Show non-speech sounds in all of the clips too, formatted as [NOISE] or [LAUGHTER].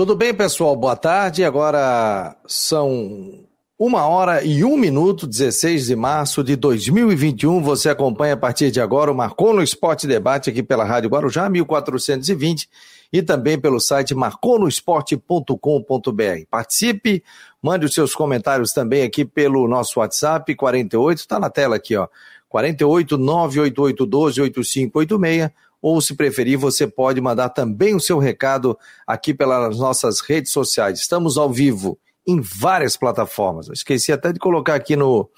Tudo bem, pessoal? Boa tarde. Agora são uma hora e um minuto, 16 de março de 2021. Você acompanha a partir de agora o Marcou no Esporte Debate aqui pela Rádio Guarujá, 1420 e também pelo site marconosport.com.br. Participe, mande os seus comentários também aqui pelo nosso WhatsApp 48, está na tela aqui, ó. 48 988 12 8586 ou se preferir, você pode mandar também o seu recado aqui pelas nossas redes sociais. Estamos ao vivo em várias plataformas. Eu esqueci até de colocar aqui no,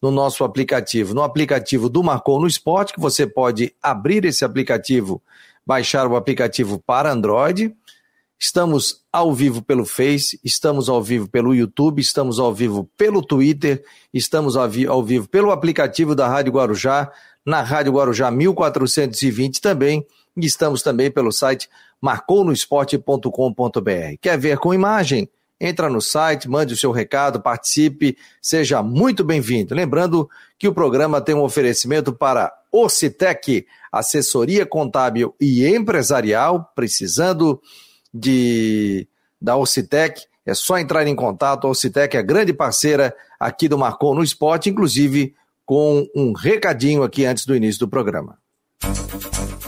no nosso aplicativo, no aplicativo do Marcou no Esporte, que você pode abrir esse aplicativo, baixar o aplicativo para Android. Estamos ao vivo pelo Face, estamos ao vivo pelo YouTube, estamos ao vivo pelo Twitter, estamos ao, vi ao vivo pelo aplicativo da Rádio Guarujá, na Rádio Guarujá 1420 também, e estamos também pelo site marconosport.com.br. Quer ver com imagem? Entra no site, mande o seu recado, participe, seja muito bem-vindo. Lembrando que o programa tem um oferecimento para Ocitec, assessoria contábil e empresarial, precisando de da Ocitec, é só entrar em contato. A Ocitec é grande parceira aqui do Marcon no Esporte, inclusive com um recadinho aqui antes do início do programa.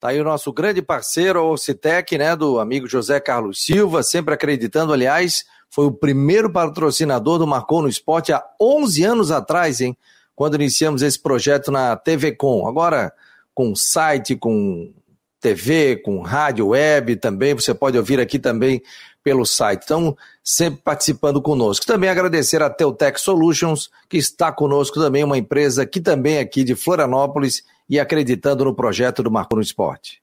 Tá aí o nosso grande parceiro, o Citec, né, do amigo José Carlos Silva, sempre acreditando, aliás, foi o primeiro patrocinador do Marcou no Esporte há 11 anos atrás, hein, quando iniciamos esse projeto na TV Com. Agora, com site, com TV, com rádio, web também, você pode ouvir aqui também pelo site. Então, sempre participando conosco. Também agradecer a Teutec Solutions, que está conosco também, uma empresa que também é aqui de Florianópolis e acreditando no projeto do Marco no Esporte.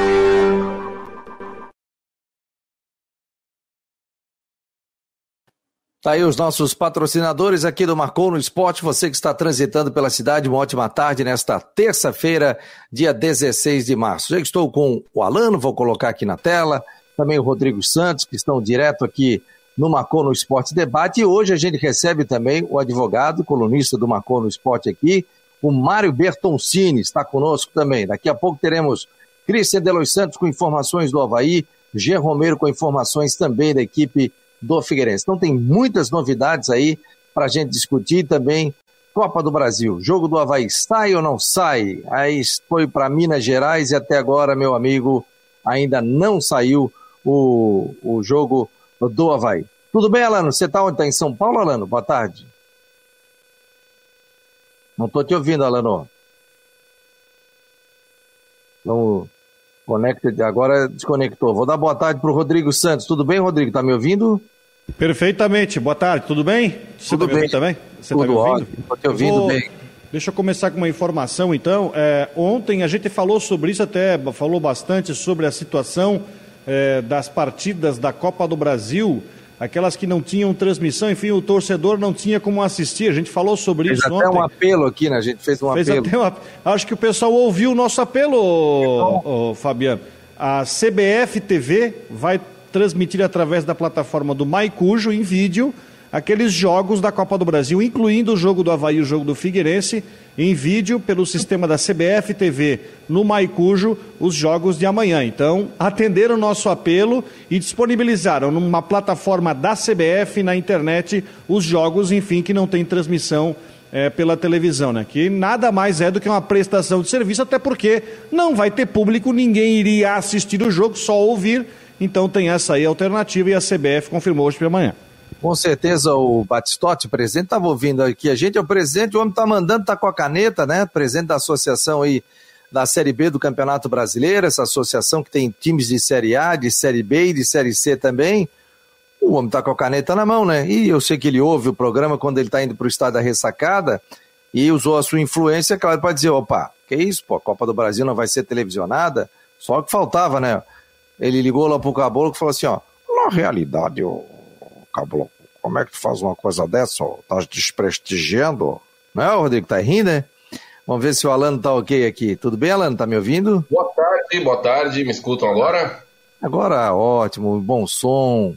Tá aí os nossos patrocinadores aqui do Marcou no Esporte. Você que está transitando pela cidade, uma ótima tarde nesta terça-feira, dia 16 de março. Já estou com o Alano, vou colocar aqui na tela, também o Rodrigo Santos, que estão direto aqui no Marcou no Esporte Debate. E hoje a gente recebe também o advogado, colunista do Marcou no Esporte aqui, o Mário Bertoncini, está conosco também. Daqui a pouco teremos Cristian Delos Santos com informações do Havaí, G. Romero com informações também da equipe do Figueirense. Então tem muitas novidades aí para a gente discutir também. Copa do Brasil, jogo do Havaí, sai ou não sai? Aí foi para Minas Gerais e até agora, meu amigo, ainda não saiu o, o jogo do Havaí. Tudo bem, Alano? Você está onde? Está em São Paulo, Alano? Boa tarde. Não estou te ouvindo, Alano. Vamos Conecta, agora desconectou. Vou dar boa tarde para o Rodrigo Santos. Tudo bem, Rodrigo? Tá me ouvindo? Perfeitamente. Boa tarde, tudo bem? Você tudo tá bem também? Você tudo tá me ouvindo? Estou te ouvindo Vou... bem. Deixa eu começar com uma informação, então. É, ontem a gente falou sobre isso, até falou bastante sobre a situação é, das partidas da Copa do Brasil aquelas que não tinham transmissão, enfim, o torcedor não tinha como assistir. A gente falou sobre fez isso até ontem. um apelo aqui, né? A gente fez um fez apelo. Até um... Acho que o pessoal ouviu o nosso apelo, ô, Fabiano. A CBF TV vai transmitir através da plataforma do Maicujo em vídeo aqueles jogos da Copa do Brasil, incluindo o jogo do Havaí e o jogo do Figueirense, em vídeo pelo sistema da CBF TV no Maicujo, os jogos de amanhã. Então, atenderam o nosso apelo e disponibilizaram numa plataforma da CBF na internet os jogos, enfim, que não tem transmissão é, pela televisão, né? Que nada mais é do que uma prestação de serviço, até porque não vai ter público, ninguém iria assistir o jogo, só ouvir Então tem essa aí alternativa e a CBF confirmou hoje pela manhã. Com certeza o Batistotti, presidente, estava ouvindo aqui. A gente é o presidente, o homem está mandando, está com a caneta, né? Presidente da associação aí da Série B do Campeonato Brasileiro, essa associação que tem times de Série A, de Série B e de Série C também. O homem está com a caneta na mão, né? E eu sei que ele ouve o programa quando ele está indo para o estado da ressacada e usou a sua influência, claro, para dizer: opa, que isso, pô, a Copa do Brasil não vai ser televisionada? Só que faltava, né? Ele ligou lá pro Caboclo e falou assim: ó, na realidade, o Caboclo, como é que tu faz uma coisa dessa? Ó? Tá desprestigiando? Não é, Rodrigo? Tá rindo, né? Vamos ver se o Alano tá ok aqui. Tudo bem, Alano? Tá me ouvindo? Boa tarde, boa tarde. Me escutam agora? Agora, ótimo, bom som.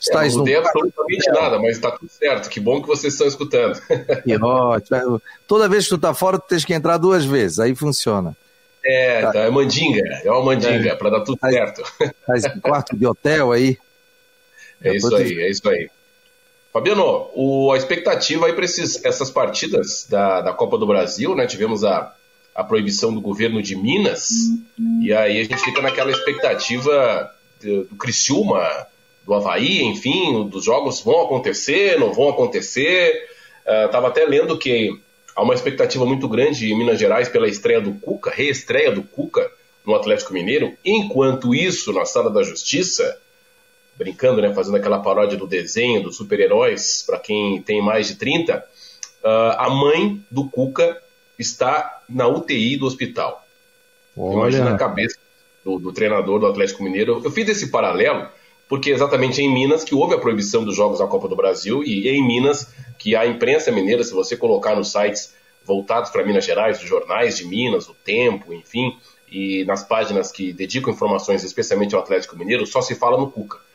Está é, não mudei absolutamente nada, mas está tudo certo. Que bom que vocês estão escutando. [LAUGHS] Que ótimo. Toda vez que tu tá fora, tu tens que entrar duas vezes, aí funciona. É, tá. é mandinga, é uma mandinga, é. para dar tudo certo. Faz quarto de hotel aí. É isso aí, é isso aí. Fabiano, o, a expectativa aí para essas partidas da, da Copa do Brasil, né? Tivemos a, a proibição do governo de Minas, uhum. e aí a gente fica naquela expectativa do, do Criciúma, do Havaí, enfim, dos jogos vão acontecer, não vão acontecer. Estava uh, até lendo que há uma expectativa muito grande em Minas Gerais pela estreia do Cuca, reestreia do Cuca no Atlético Mineiro. Enquanto isso, na Sala da Justiça, brincando, né, fazendo aquela paródia do desenho dos super-heróis, para quem tem mais de 30, uh, ah, a mãe do Cuca está na UTI do hospital. Olha. Imagina a cabeça do, do, treinador do Atlético Mineiro. Eu fiz esse paralelo porque é exatamente em Minas que houve a proibição dos jogos da Copa do Brasil e é em Minas que a imprensa mineira, se você colocar nos sites voltados para Minas Gerais, os jornais de Minas, o Tempo, enfim, e nas páginas que dedicam informações especialmente ao Atlético Mineiro, só se fala no Cuca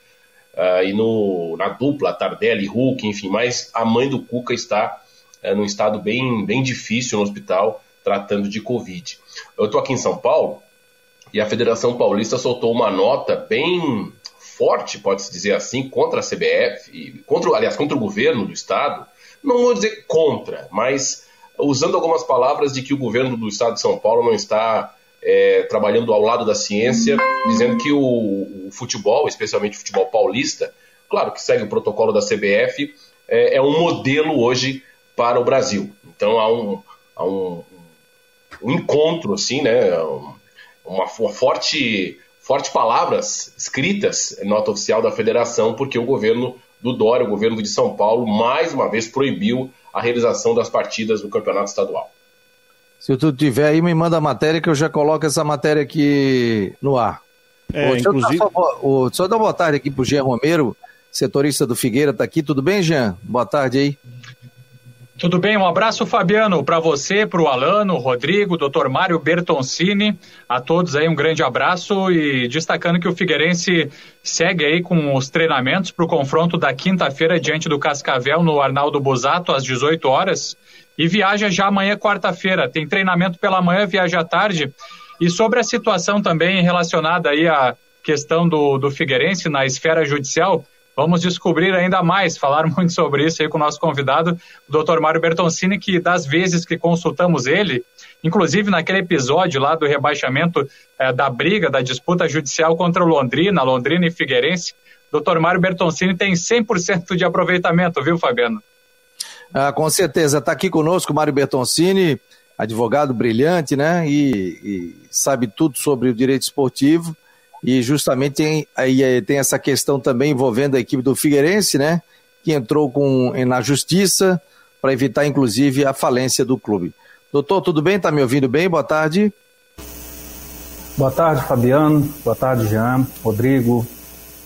uh, e no, na dupla Tardelli, Hulk, enfim, mas a mãe do Cuca está uh, num estado bem, bem difícil no hospital, tratando de Covid. Eu estou aqui em São Paulo e a Federação Paulista soltou uma nota bem forte, pode-se dizer assim, contra a CBF, e contra, aliás, contra o governo do estado. Não vou dizer contra, mas usando algumas palavras de que o governo do estado de São Paulo não está é, trabalhando ao lado da ciência, dizendo que o, o, futebol, especialmente o futebol paulista, claro que segue o protocolo da CBF, é, é um modelo hoje para o Brasil. Então há um, há um, um encontro, assim, né, uma, uma forte, forte palavras escritas, nota oficial da federação, porque o governo do Dória, o governo de São Paulo, mais uma vez proibiu a realização das partidas do campeonato estadual. Se tu tiver aí, me manda a matéria que eu já coloco essa matéria aqui no ar. É, o, inclusive... Tá, o senhor dá uma boa tarde aqui pro Jean Romero, setorista do Figueira, está aqui. Tudo bem, Jean? Boa tarde aí. Tudo bem, um abraço, Fabiano, para você, para o Alano, Rodrigo, doutor Mário Bertoncini, a todos aí um grande abraço e destacando que o Figueirense segue aí com os treinamentos para o confronto da quinta-feira diante do Cascavel no Arnaldo Busato às 18 horas e viaja já amanhã, quarta-feira. Tem treinamento pela manhã, viaja à tarde. E sobre a situação também relacionada aí à questão do, do Figueirense na esfera judicial, vamos descobrir ainda mais, falar [LAUGHS] muito sobre isso aí com o nosso convidado, o doutor Mário Bertoncini, que das vezes que consultamos ele, inclusive naquele episódio lá do rebaixamento eh, da briga, da disputa judicial contra o Londrina, Londrina e Figueirense, doutor Mário Bertoncini tem 100% de aproveitamento, viu, Fabiano? Ah, com certeza. Está aqui conosco Mário Bertoncini, advogado brilhante, né? E, e, sabe tudo sobre o direito esportivo. E justamente tem, aí, eh, tem essa questão também envolvendo a equipe do Figueirense, né? Que entrou com, na justiça para evitar, inclusive, a falência do clube. Doutor, tudo bem? Está me ouvindo bem? Boa tarde. Boa tarde, Fabiano. Boa tarde, Jean, Rodrigo,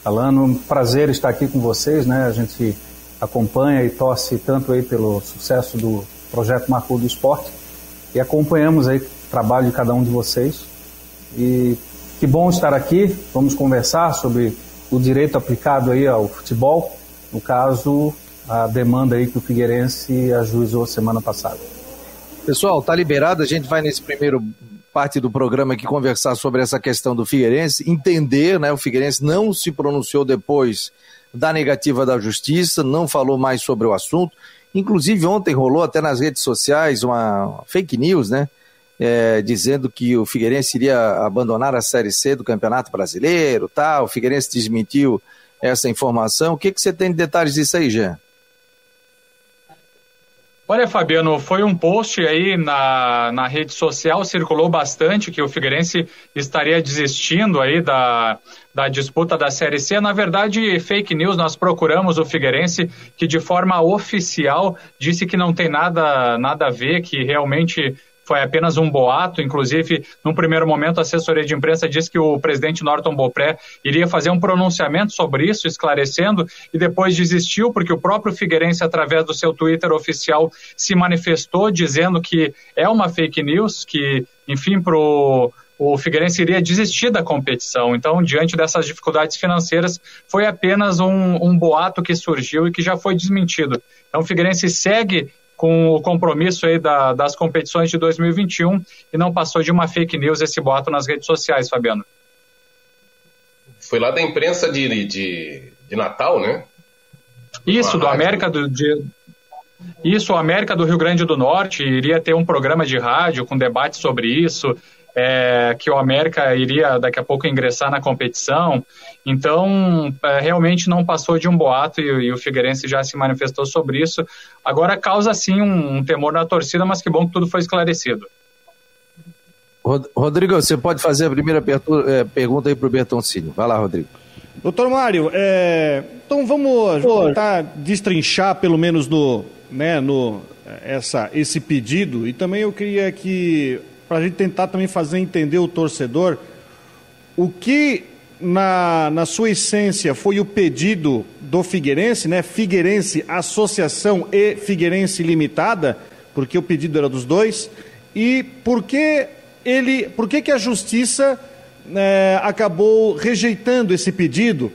Alano. Prazer estar aqui com vocês, né? A gente acompanha e torce tanto aí pelo sucesso do projeto Marco do Esporte e acompanhamos aí o trabalho de cada um de vocês. E que bom estar aqui. Vamos conversar sobre o direito aplicado aí ao futebol, no caso a demanda aí que o Figueirense ajuizou semana passada. Pessoal, tá liberado. A gente vai nesse primeiro parte do programa aqui conversar sobre essa questão do Figueirense, entender, né? O Figueirense não se pronunciou depois da negativa da justiça, não falou mais sobre o assunto. Inclusive, ontem rolou até nas redes sociais uma fake news, né? é, dizendo que o Figueirense iria abandonar a Série C do Campeonato Brasileiro, tá? O Figueirense desmentiu essa informação. O que, que você tem de detalhes disso aí, Jean? Olha, Fabiano, foi um post aí na, na rede social, circulou bastante que o Figueirense estaria desistindo aí da, da disputa da Série C. Na verdade, fake news, nós procuramos o Figueirense, que de forma oficial disse que não tem nada, nada a ver, que realmente foi apenas um boato. Inclusive, num primeiro momento, a assessoria de imprensa disse que o presidente Norton Bopré iria fazer um pronunciamento sobre isso, esclarecendo, e depois desistiu, porque o próprio Figueirense, através do seu Twitter oficial, se manifestou dizendo que é uma fake news, que, enfim, pro o Figueirense iria desistir da competição. Então, diante dessas dificuldades financeiras, foi apenas um, um, boato que surgiu e que já foi desmentido. Então, o Figueirense segue com o compromisso aí da, das competições de 2021 e não passou de uma fake news esse boato nas redes sociais, Fabiano. Foi lá da imprensa de, de, de Natal, né? Isso, do América do, de, isso, o América do Rio Grande do Norte iria ter um programa de rádio com debate sobre isso é, que o América iria daqui a pouco ingressar na competição. Então, é, realmente não passou de um boato e, e, o Figueirense já se manifestou sobre isso. Agora causa sim um, um temor na torcida, mas que bom que tudo foi esclarecido. Rodrigo, você pode fazer a primeira é, pergunta aí para o Bertoncini. Vai lá, Rodrigo. Doutor Mário, é, então vamos tentar destrinchar pelo menos no, né, no, essa, esse pedido e também eu queria que para a gente tentar também fazer entender o torcedor o que, na, na sua essência, foi o pedido do Figueirense, né? Figueirense Associação e Figueirense Limitada, porque o pedido era dos dois, e por que ele, por que, que a justiça é, acabou rejeitando esse pedido?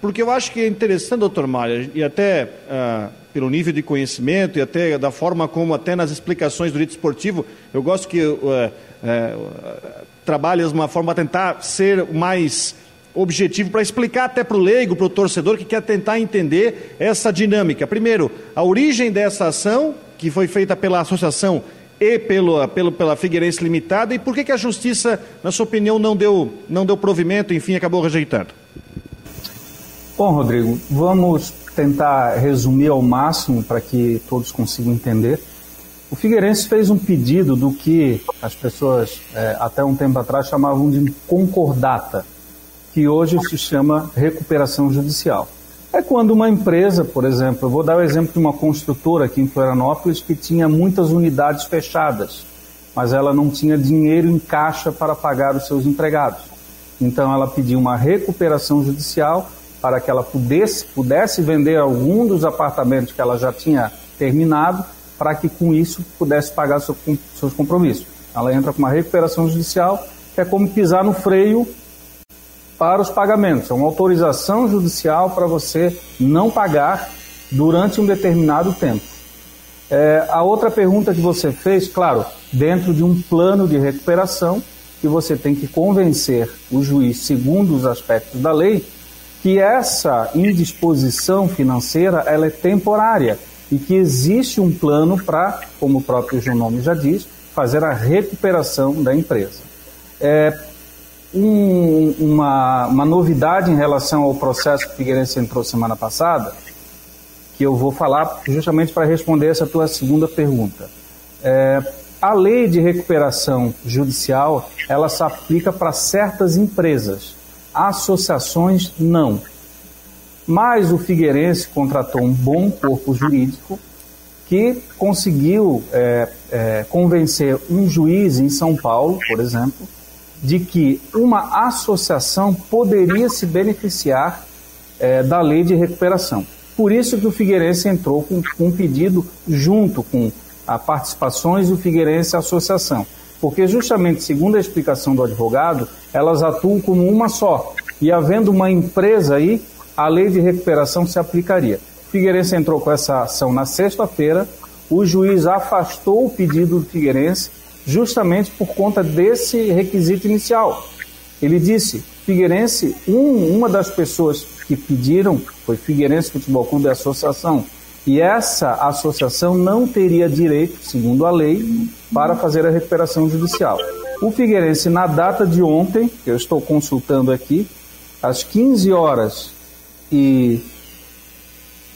Porque eu acho que é interessante, doutor Mário, e até ah, pelo nível de conhecimento e até da forma como, até nas explicações do direito esportivo, eu gosto que uh, uh, trabalhe de uma forma a tentar ser mais objetivo para explicar até para o leigo, para o torcedor que quer tentar entender essa dinâmica. Primeiro, a origem dessa ação, que foi feita pela associação e pelo, pelo, pela Figueirense Limitada, e por que, que a justiça, na sua opinião, não deu, não deu provimento, enfim, acabou rejeitando? Bom, Rodrigo, vamos tentar resumir ao máximo para que todos consigam entender. O Figueirense fez um pedido do que as pessoas é, até um tempo atrás chamavam de concordata, que hoje se chama recuperação judicial. É quando uma empresa, por exemplo, eu vou dar o exemplo de uma construtora aqui em Florianópolis que tinha muitas unidades fechadas, mas ela não tinha dinheiro em caixa para pagar os seus empregados. Então ela pediu uma recuperação judicial para que ela pudesse, pudesse vender algum dos apartamentos que ela já tinha terminado, para que com isso pudesse pagar seu, seus compromissos. Ela entra com uma recuperação judicial, que é como pisar no freio para os pagamentos. É uma autorização judicial para você não pagar durante um determinado tempo. É, a outra pergunta que você fez, claro, dentro de um plano de recuperação, que você tem que convencer o juiz, segundo os aspectos da lei, que essa indisposição financeira ela é temporária e que existe um plano para, como o próprio nome já diz, fazer a recuperação da empresa. É, um, uma, uma novidade em relação ao processo que o Figueirense entrou semana passada, que eu vou falar justamente para responder essa tua segunda pergunta. É, a lei de recuperação judicial, ela se aplica para certas empresas associações não. Mas o Figueirense contratou um bom corpo jurídico que conseguiu é, é, convencer um juiz em São Paulo, por exemplo, de que uma associação poderia se beneficiar é, da lei de recuperação. Por isso que o Figueirense entrou com, com um pedido junto com a participações do Figueirense Associação porque justamente, segundo a explicação do advogado, elas atuam como uma só. E havendo uma empresa aí, a lei de recuperação se aplicaria. Figueirense entrou com essa ação na sexta-feira, o juiz afastou o pedido do Figueirense justamente por conta desse requisito inicial. Ele disse, Figueirense, um, uma das pessoas que pediram foi Figueirense Futebol Clube Associação, E essa associação não teria direito, segundo a lei, para fazer a recuperação judicial. O Figueirense, na data de ontem, que eu estou consultando aqui, às 15 horas e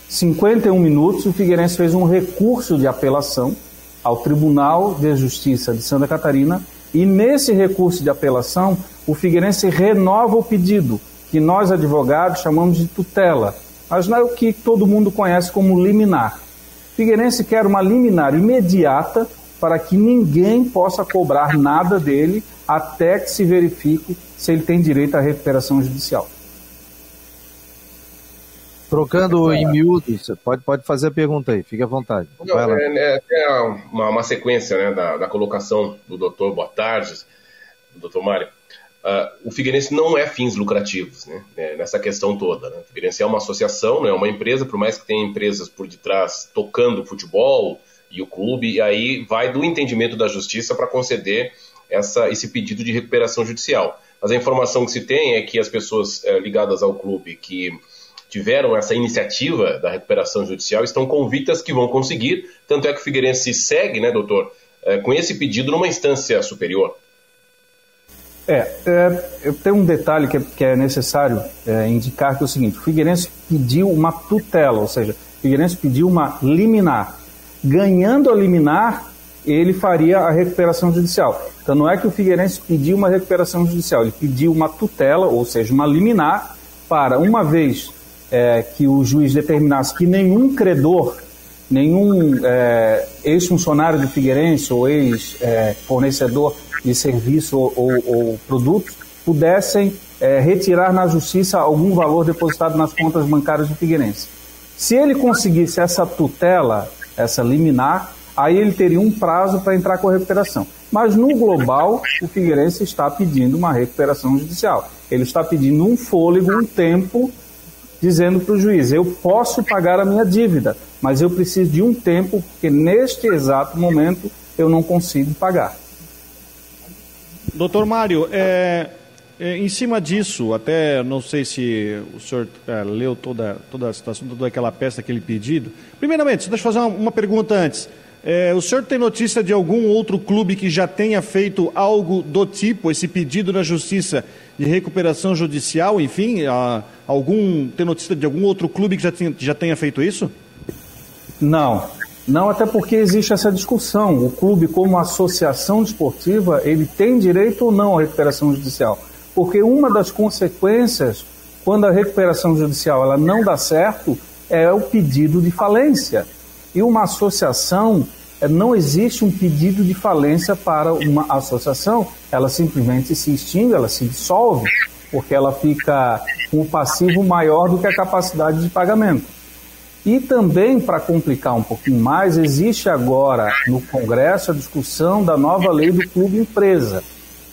51 minutos, o Figueirense fez um recurso de apelação ao Tribunal de Justiça de Santa Catarina e nesse recurso de apelação, o Figueirense renova o pedido, que nós advogados chamamos de tutela, mas não é o que todo mundo conhece como liminar. Figueirense quer uma liminar imediata para que ninguém possa cobrar nada dele até que se verifique se ele tem direito à recuperação judicial. Trocando em miúdos, pode, pode fazer a pergunta aí, fique à vontade. Não, é, é, é uma, uma, sequência né, da, da, colocação do doutor, boa tarde, do doutor Mário. Uh, o Figueirense não é fins lucrativos né, né, nessa questão toda. Né? O Figueirense é uma associação, é uma empresa, por mais que tenha empresas por detrás tocando o futebol, e o clube, e aí vai do entendimento da justiça para conceder essa, esse pedido de recuperação judicial. Mas a informação que se tem é que as pessoas é, ligadas ao clube que tiveram essa iniciativa da recuperação judicial estão convictas que vão conseguir, tanto é que o Figueirense segue, né, doutor, é, com esse pedido numa instância superior. É, é, eu tenho um detalhe que é, que é necessário é, indicar que é o seguinte: o Figueirense pediu uma tutela, ou seja, o Figueirense pediu uma liminar ganhando a liminar, ele faria a recuperação judicial. Então não é que o Figueirense pediu uma recuperação judicial, ele pediu uma tutela, ou seja, uma liminar, para, uma vez é, que o juiz determinasse que nenhum credor, nenhum é, ex-funcionário do Figueirense ou ex-fornecedor de serviço ou, ou, ou produtos pudessem é, retirar na justiça algum valor depositado nas contas bancárias do Figueirense. Se ele conseguisse essa tutela, essa liminar, aí ele teria um prazo para entrar com a recuperação. Mas no global, o Figueirense está pedindo uma recuperação judicial. Ele está pedindo um fôlego, um tempo, dizendo para o juiz: eu posso pagar a minha dívida, mas eu preciso de um tempo, porque neste exato momento eu não consigo pagar. Doutor Mário, é, é, em cima disso, até não sei se o senhor é, leu toda, toda a situação, toda aquela peça, aquele pedido. Primeiramente, deixa eu fazer uma, uma pergunta antes. É, o senhor tem notícia de algum outro clube que já tenha feito algo do tipo, esse pedido na justiça de recuperação judicial, enfim? A, algum, tem notícia de algum outro clube que já, tenha, já tenha feito isso? Não, não, até porque existe essa discussão. O clube, como associação desportiva, ele tem direito ou não à recuperação judicial? porque uma das consequências quando a recuperação judicial ela não dá certo é o pedido de falência. E uma associação não existe um pedido de falência para uma associação, ela simplesmente se extingue, ela se dissolve, porque ela fica com um passivo maior do que a capacidade de pagamento. E também, para complicar um pouquinho mais, existe agora no Congresso a discussão da nova lei do clube empresa.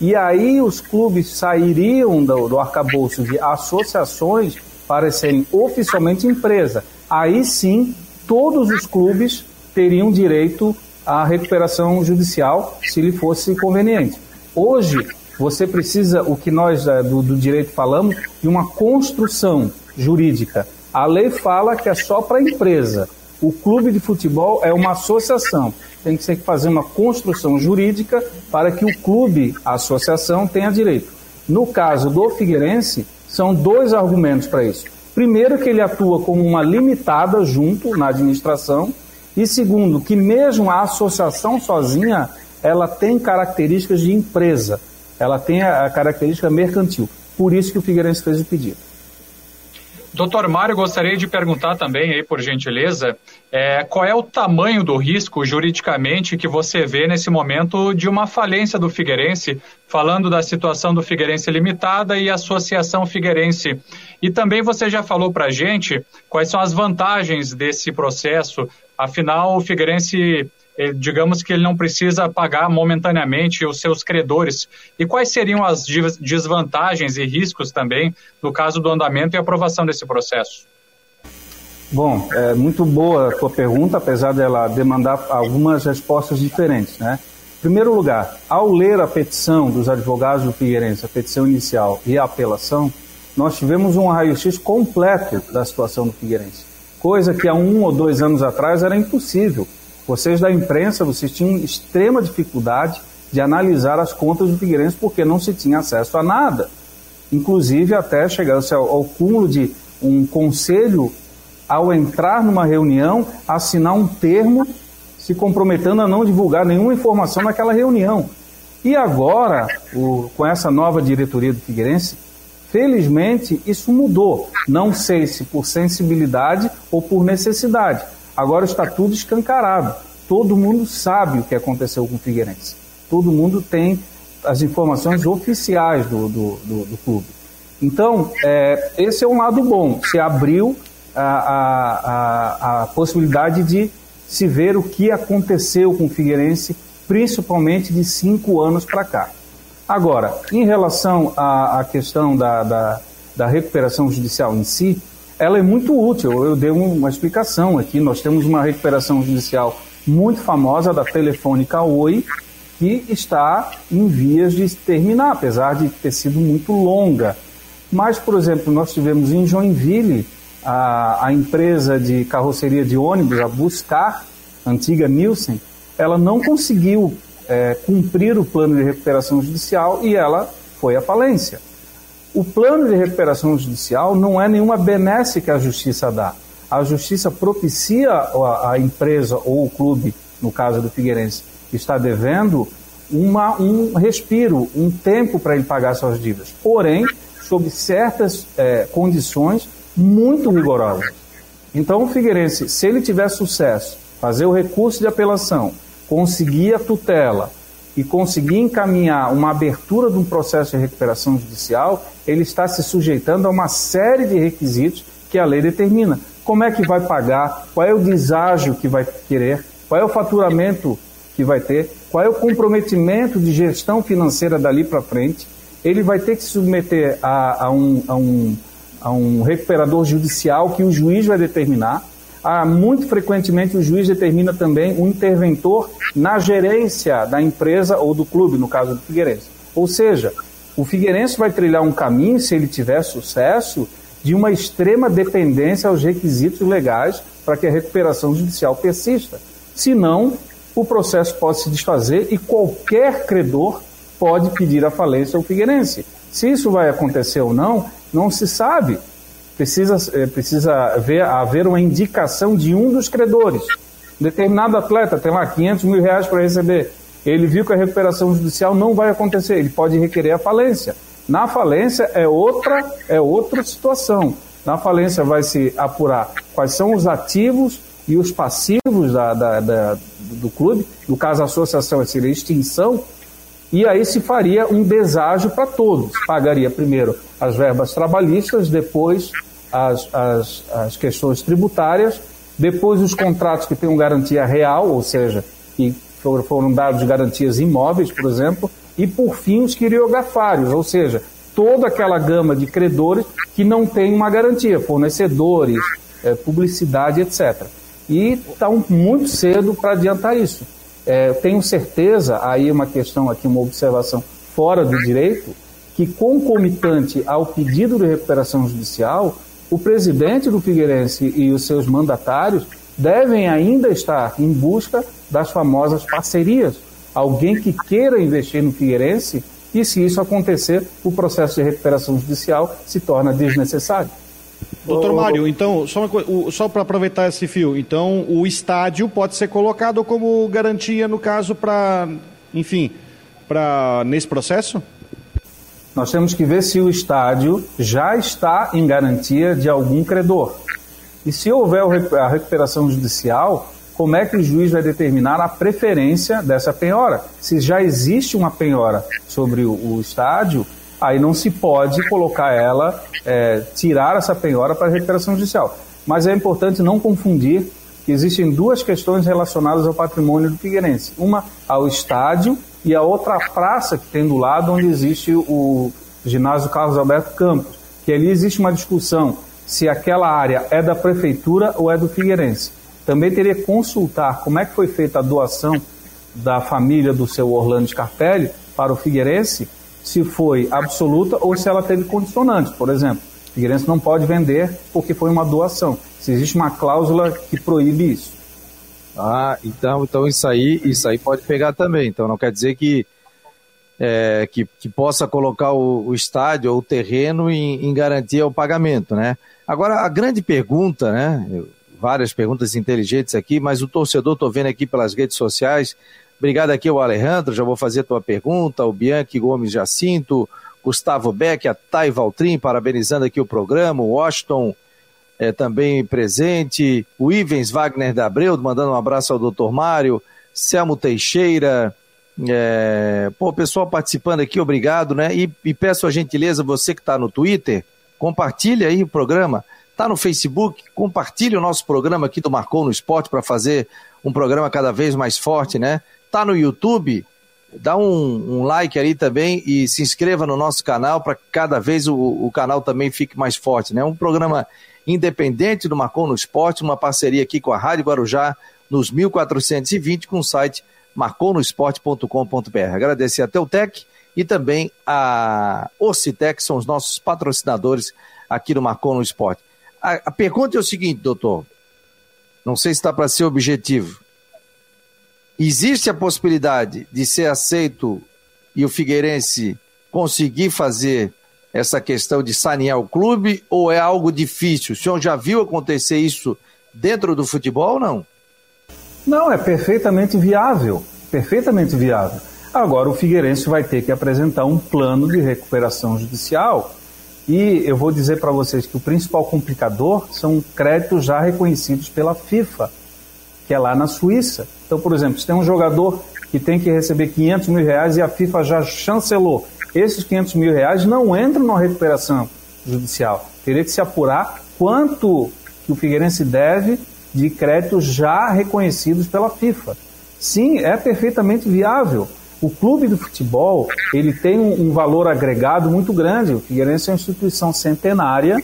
E aí os clubes sairiam do, do arcabouço de associações para serem oficialmente empresa. Aí sim, todos os clubes teriam direito à recuperação judicial, se lhe fosse conveniente. Hoje, você precisa, o que nós eh, do, do direito falamos, de uma construção jurídica. A lei fala que é só para a empresa. O clube de futebol é uma associação tem que ser que fazer uma construção jurídica para que o clube, a associação, tenha direito. No caso do Figueirense, são dois argumentos para isso. Primeiro, que ele atua como uma limitada junto na administração, e segundo, que mesmo a associação sozinha, ela tem características de empresa, ela tem a característica mercantil. Por isso que o Figueirense fez o pedido. Doutor Mário, gostaria de perguntar também, aí, por gentileza, é, qual é o tamanho do risco juridicamente que você vê nesse momento de uma falência do Figueirense, falando da situação do Figueirense Limitada e Associação Figueirense. E também você já falou para a gente quais são as vantagens desse processo, afinal, o Figueirense digamos que ele não precisa pagar momentaneamente os seus credores. E quais seriam as desvantagens e riscos também no caso do andamento e aprovação desse processo? Bom, é muito boa a tua pergunta, apesar dela demandar algumas respostas diferentes, né? Em primeiro lugar, ao ler a petição dos advogados do Figueirense, a petição inicial e a apelação, nós tivemos um raio-x completo da situação do Figueirense. coisa que há um ou dois anos atrás era impossível. Vocês da imprensa, vocês tinham extrema dificuldade de analisar as contas do Figueirense porque não se tinha acesso a nada. Inclusive até chegar ao, ao cúmulo de um conselho, ao entrar numa reunião, assinar um termo se comprometendo a não divulgar nenhuma informação naquela reunião. E agora, o, com essa nova diretoria do Figueirense, felizmente isso mudou. Não sei se por sensibilidade ou por necessidade. Agora está tudo escancarado. Todo mundo sabe o que aconteceu com o Figueirense. Todo mundo tem as informações oficiais do, do, do, do clube. Então, é, esse é um lado bom. Se abriu a, a, a, a possibilidade de se ver o que aconteceu com o Figueirense principalmente de cinco anos para cá. Agora, em relação à, à questão da, da, da, recuperação judicial em si, ela é muito útil. Eu dei uma explicação aqui. Nós temos uma recuperação judicial muito famosa da Telefônica Oi, que está em vias de terminar, apesar de ter sido muito longa. Mas, por exemplo, nós tivemos em Joinville a, a empresa de carroceria de ônibus, a Buscar, antiga Nielsen, ela não conseguiu é, cumprir o plano de recuperação judicial e ela foi à falência. O plano de recuperação judicial não é nenhuma benesse que a justiça dá. A justiça propicia a, a empresa ou o clube, no caso do Figueirense, que está devendo, uma, um respiro, um tempo para ele pagar suas dívidas. Porém, sob certas é, condições muito rigorosas. Então, o Figueirense, se ele tiver sucesso, fazer o recurso de apelação, conseguir a tutela e conseguir encaminhar uma abertura de um processo de recuperação judicial, ele está se sujeitando a uma série de requisitos que a lei determina. Como é que vai pagar? Qual é o deságio que vai querer? Qual é o faturamento que vai ter? Qual é o comprometimento de gestão financeira dali para frente? Ele vai ter que se submeter a, a, um, a, um, a um recuperador judicial que o juiz vai determinar ah, muito frequentemente o juiz determina também um interventor na gerência da empresa ou do clube, no caso do Figueirense. Ou seja, o Figueirense vai trilhar um caminho, se ele tiver sucesso, de uma extrema dependência aos requisitos legais para que a recuperação judicial persista. Senão, o processo pode se desfazer e qualquer credor pode pedir a falência ao Figueirense. Se isso vai acontecer ou não, não se sabe precisa, eh, precisa ver, haver uma indicação de um dos credores. Um determinado atleta tem lá 500 mil reais para receber. Ele viu que a recuperação judicial não vai acontecer, ele pode requerer a falência. Na falência é outra, é outra situação. Na falência vai se apurar quais são os ativos e os passivos da, da, da, do clube, no caso a associação seria extinção, e aí se faria um deságio para todos. Pagaria primeiro as verbas trabalhistas, depois as, as, as questões tributárias, depois os contratos que tenham garantia real, ou seja, que foram dados garantias imóveis, por exemplo, e por fim os quiriografários, ou seja, toda aquela gama de credores que não tem uma garantia, fornecedores, é, publicidade, etc. E está muito cedo para adiantar isso. É, tenho certeza, aí uma questão aqui, uma observação fora do direito, que concomitante ao pedido de recuperação judicial, o presidente do Figueirense e os seus mandatários devem ainda estar em busca das famosas parcerias. Alguém que queira investir no Figueirense e, se isso acontecer, o processo de recuperação judicial se torna desnecessário. Doutor Mário, então, só, só para aproveitar esse fio, então o estádio pode ser colocado como garantia, no caso, para, enfim, para nesse processo? Nós temos que ver se o estádio já está em garantia de algum credor. E se houver a recuperação judicial, como é que o juiz vai determinar a preferência dessa penhora? Se já existe uma penhora sobre o, estádio, aí não se pode colocar ela, é, tirar essa penhora para recuperação judicial. Mas é importante não confundir que existem duas questões relacionadas ao patrimônio do Figueirense. Uma ao estádio e a outra praça que tem do lado onde existe o ginásio Carlos Alberto Campos, que ali existe uma discussão se aquela área é da prefeitura ou é do Figueirense. Também teria que consultar como é que foi feita a doação da família do seu Orlando Scarpelli para o Figueirense, se foi absoluta ou se ela teve condicionantes. Por exemplo, Figueirense não pode vender porque foi uma doação. Se existe uma cláusula que proíbe isso. Ah, então, então isso aí, isso aí pode pegar também. Então não quer dizer que é, que, que, possa colocar o, o, estádio ou o terreno em, em garantia o pagamento, né? Agora a grande pergunta, né? Várias perguntas inteligentes aqui, mas o torcedor tô vendo aqui pelas redes sociais. Obrigado aqui ao Alejandro, já vou fazer a tua pergunta, o Bianchi Gomes Jacinto, Gustavo Beck, a Thay Valtrin, parabenizando aqui o programa, o Washington é, também presente, o Ivens Wagner da Abreu, mandando um abraço ao doutor Mário, Selmo Teixeira, é, pô, pessoal participando aqui, obrigado, né? E, e peço a gentileza, você que está no Twitter, compartilhe aí o programa, está no Facebook, compartilhe o nosso programa aqui do Marcou no Esporte para fazer um programa cada vez mais forte, né? Tá no YouTube, dá um, um, like ali também e se inscreva no nosso canal para cada vez o, o, canal também fique mais forte, né? Um programa independente do Marcon no Esporte, uma parceria aqui com a Rádio Guarujá nos 1420 com o site marconosport.com.br. Agradecer a Teutec e também a Ocitec, são os nossos patrocinadores aqui do Marcon no Esporte. A, a pergunta é o seguinte, doutor, não sei se está para ser objetivo. Existe a possibilidade de ser aceito e o Figueirense conseguir fazer essa questão de sanear o clube ou é algo difícil? O senhor já viu acontecer isso dentro do futebol ou não? Não, é perfeitamente viável. Perfeitamente viável. Agora o Figueirense vai ter que apresentar um plano de recuperação judicial. E eu vou dizer para vocês que o principal complicador são créditos já reconhecidos pela FIFA que é lá na Suíça. Então, por exemplo, se tem um jogador que tem que receber 500 mil reais e a FIFA já chancelou, esses 500 mil reais não entram na recuperação judicial. Teria que se apurar quanto que o Figueirense deve de créditos já reconhecidos pela FIFA. Sim, é perfeitamente viável. O clube do futebol ele tem um, valor agregado muito grande. O Figueirense é uma instituição centenária,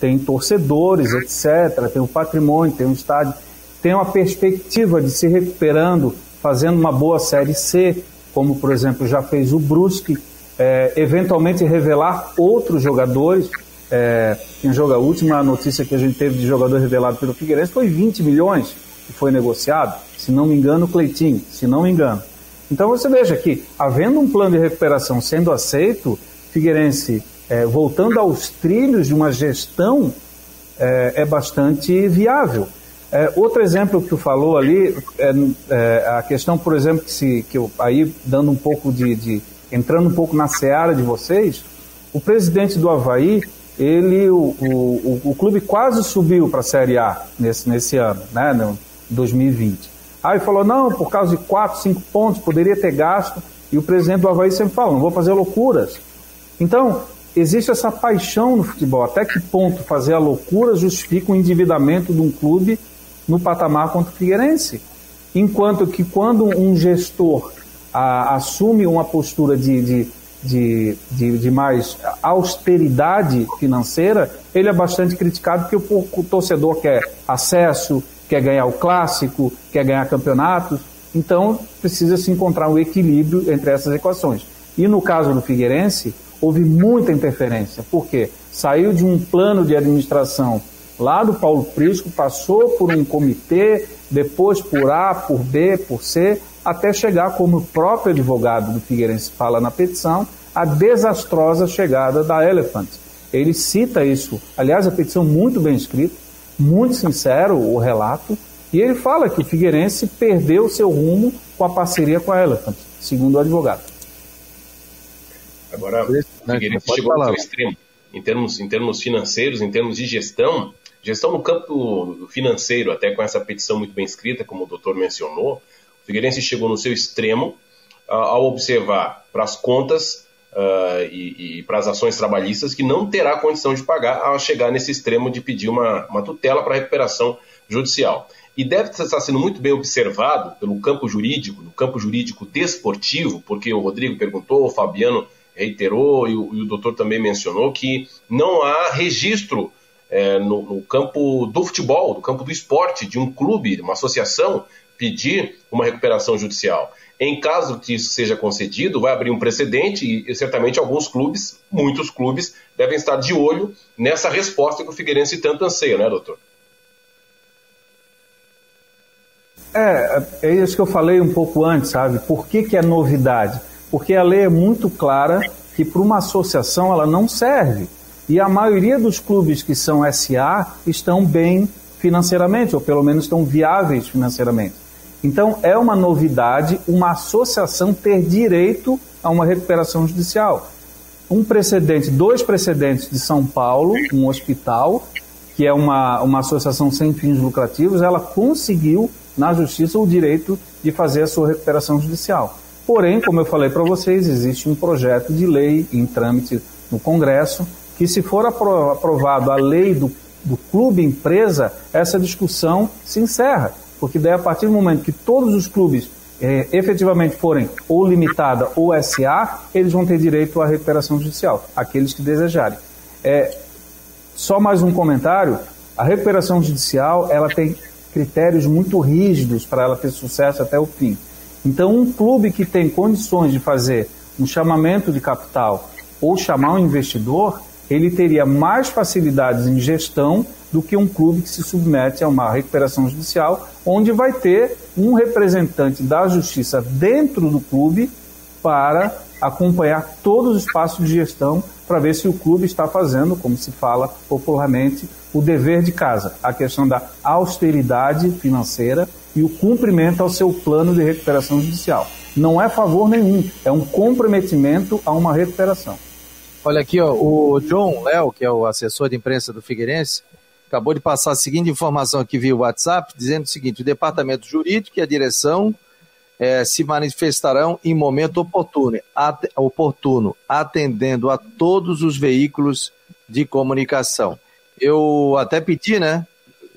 tem torcedores, etc., tem o patrimônio, tem um estádio tem uma perspectiva de se recuperando, fazendo uma boa Série C, como por exemplo já fez o Brusque, é, eventualmente revelar outros jogadores. É, quem a última notícia que a gente teve de jogador revelado pelo Figueirense foi 20 milhões que foi negociado, se não me engano, Cleitinho, se não me engano. Então você veja que, havendo um plano de recuperação sendo aceito, Figueirense é, voltando aos trilhos de uma gestão é, é bastante viável. É, outro exemplo que tu falou ali, é, é, a questão, por exemplo, que, se, que eu, aí dando um pouco de, de, entrando um pouco na seara de vocês, o presidente do Havaí, ele, o, o, o clube quase subiu para a Série A nesse, nesse ano, né, no 2020. Aí falou, não, por causa de 4, 5 pontos, poderia ter gasto, e o presidente do Havaí sempre fala, não vou fazer loucuras. Então, existe essa paixão no futebol, até que ponto fazer a loucura justifica o endividamento de um clube no patamar contra o Figueirense. Enquanto que quando um gestor a, assume uma postura de, de, de, de, de mais austeridade financeira, ele é bastante criticado porque o, o torcedor quer acesso, quer ganhar o clássico, quer ganhar campeonatos. Então precisa se encontrar um equilíbrio entre essas equações. E no caso do Figueirense, houve muita interferência. Por quê? Saiu de um plano de administração lá do Paulo Prisco, passou por um comitê, depois por A, por B, por C, até chegar, como o próprio advogado do Figueirense fala na petição, a desastrosa chegada da Elephant. Ele cita isso, aliás, a petição muito bem escrita, muito sincero o relato, e ele fala que o Figueirense perdeu seu rumo com a parceria com a Elephant, segundo o advogado. Agora, o Figueirense chegou ao extremo. Em termos, em termos financeiros, em termos de gestão, Gestão no campo financeiro, até com essa petição muito bem escrita, como o doutor mencionou, o Figueirense chegou no seu extremo uh, ao observar para as contas uh, e, e para as ações trabalhistas que não terá condição de pagar ao chegar nesse extremo de pedir uma, uma tutela para recuperação judicial. E deve estar sendo muito bem observado pelo campo jurídico, no campo jurídico desportivo, porque o Rodrigo perguntou, o Fabiano reiterou e o, e o doutor também mencionou que não há registro é, no, no, campo do futebol, no campo do esporte, de um clube, de uma associação pedir uma recuperação judicial. Em caso que isso seja concedido, vai abrir um precedente e certamente alguns clubes, muitos clubes, devem estar de olho nessa resposta que o Figueirense tanto anseia, né, doutor? É, é isso que eu falei um pouco antes, sabe? Por que, que é novidade? Porque a lei é muito clara que para uma associação ela não serve. E a maioria dos clubes que são SA estão bem financeiramente, ou pelo menos estão viáveis financeiramente. Então é uma novidade uma associação ter direito a uma recuperação judicial. Um precedente, dois precedentes de São Paulo, um hospital, que é uma, uma associação sem fins lucrativos, ela conseguiu na justiça o direito de fazer a sua recuperação judicial. Porém, como eu falei para vocês, existe um projeto de lei em trâmite no Congresso que, se for aprovado a lei do, do clube empresa, essa discussão se encerra. Porque daí, a partir do momento que todos os clubes é, efetivamente forem ou limitada ou SA, eles vão ter direito à recuperação judicial, aqueles que desejarem. É, só mais um comentário: a recuperação judicial ela tem critérios muito rígidos para ela ter sucesso até o fim. Então, um clube que tem condições de fazer um chamamento de capital ou chamar um investidor, ele teria mais facilidades em gestão do que um clube que se submete a uma recuperação judicial, onde vai ter um representante da justiça dentro do clube para acompanhar todos os passos de gestão para ver se o clube está fazendo, como se fala popularmente, o dever de casa, a questão da austeridade financeira e o cumprimento ao seu plano de recuperação judicial. Não é favor nenhum, é um comprometimento a uma recuperação. Olha aqui, ó, o John Léo, que é o assessor de imprensa do Figueirense, acabou de passar a seguinte informação aqui via WhatsApp, dizendo o seguinte: o departamento jurídico e a direção é, se manifestarão em momento oportuno, at, oportuno, atendendo a todos os veículos de comunicação. Eu até pedi, né?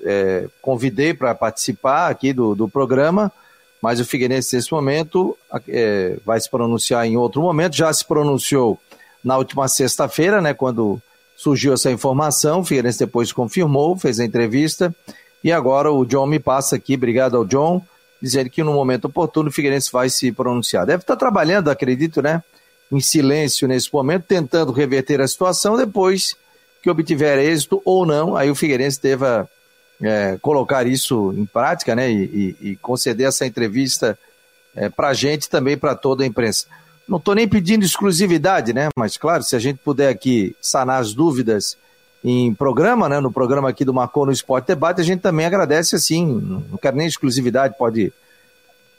É, convidei para participar aqui do, do programa, mas o Figueirense, nesse momento, é, vai se pronunciar em outro momento. Já se pronunciou na última sexta-feira, né? Quando surgiu essa informação, o Figueirense depois confirmou, fez a entrevista, e agora o John me passa aqui, obrigado ao John dizendo que no momento oportuno o Figueirense vai se pronunciar. Deve estar trabalhando, acredito, né? Em silêncio nesse momento, tentando reverter a situação depois que obtiver êxito ou não, aí o Figueirense deva é, colocar isso em prática, né? E, e, e conceder essa entrevista é, para a gente também para toda a imprensa. Não estou nem pedindo exclusividade, né? Mas claro, se a gente puder aqui sanar as dúvidas em programa, né, no programa aqui do Marcou no Esporte Debate, a gente também agradece assim, não quero nem exclusividade, pode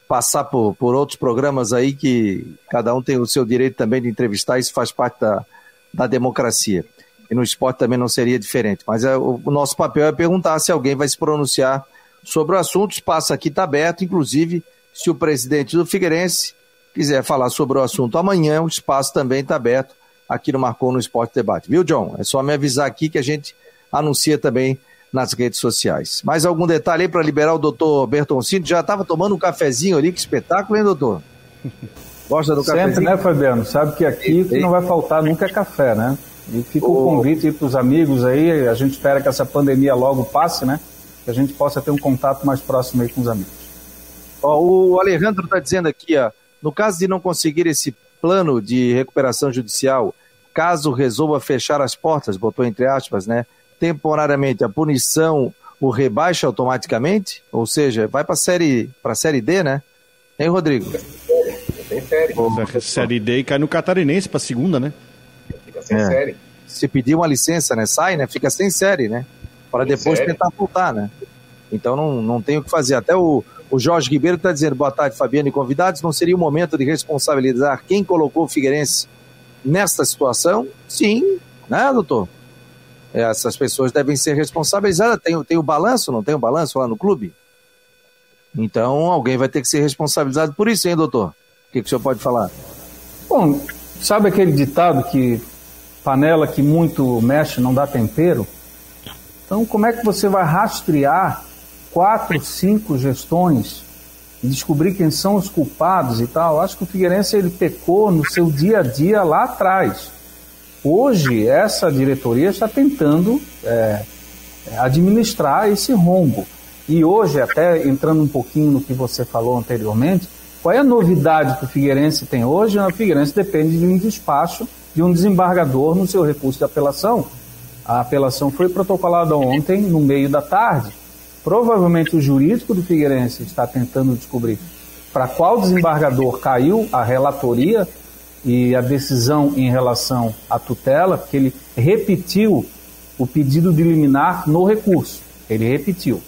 passar por, por outros programas aí que cada um tem o seu direito também de entrevistar, isso faz parte da, da democracia. E no esporte também não seria diferente. Mas é, o, o nosso papel é perguntar se alguém vai se pronunciar sobre o assunto. O espaço aqui está aberto, inclusive, se o presidente do Figueirense quiser falar sobre o assunto amanhã, o espaço também está aberto aqui no Marcou no Esporte Debate. Viu, John? É só me avisar aqui que a gente anuncia também nas redes sociais. Mais algum detalhe aí para liberar o doutor Bertoncini? Já estava tomando um cafezinho ali, que espetáculo, hein, doutor? [LAUGHS] Gosta do Sempre, cafezinho? né, Fabiano? Sabe que aqui que não vai faltar nunca é café, né? E fica o convite para os amigos aí, a gente espera que essa pandemia logo passe, né? Que a gente possa ter um contato mais próximo aí com os amigos. O Alejandro está dizendo aqui, ó, no caso de não conseguir esse plano de recuperação judicial, caso resolva fechar as portas, botou entre aspas, né? Temporariamente, a punição o rebaixa automaticamente? Ou seja, vai para a série, a série D, né? Hein, Rodrigo? Tem série. Oh, série D e cai no catarinense para segunda, né? Fica sem é. série. Se pedir uma licença, né? Sai, né? Fica sem série, né? Para depois série. tentar voltar, né? Então não, não tem o que fazer. Até o, o Jorge Ribeiro está dizendo, boa tarde, Fabiano e convidados. Não seria o momento de responsabilizar quem colocou o Figueirense nesta situação? Sim, né, doutor? Essas pessoas devem ser responsabilizadas. Tem, tem o balanço, não tem o balanço lá no clube? Então alguém vai ter que ser responsabilizado por isso, hein, doutor? O que, que o senhor pode falar? Bom, sabe aquele ditado que panela que muito mexe não dá tempero? Então, como é que você vai rastrear quatro, cinco gestões e descobrir quem são os culpados e tal. Acho que o Figueirense ele pecou no seu dia a dia lá atrás. Hoje, essa diretoria está tentando é, administrar esse rombo. E hoje, até entrando um pouquinho no que você falou anteriormente, qual é a novidade que o Figueirense tem hoje? O Figueirense depende de um despacho de um desembargador no seu recurso de apelação. A apelação foi protocolada ontem, no meio da tarde. Provavelmente o jurídico do Figueirense está tentando descobrir para qual desembargador caiu a relatoria e a decisão em relação à tutela, porque ele repetiu o pedido de liminar no recurso. Ele repetiu.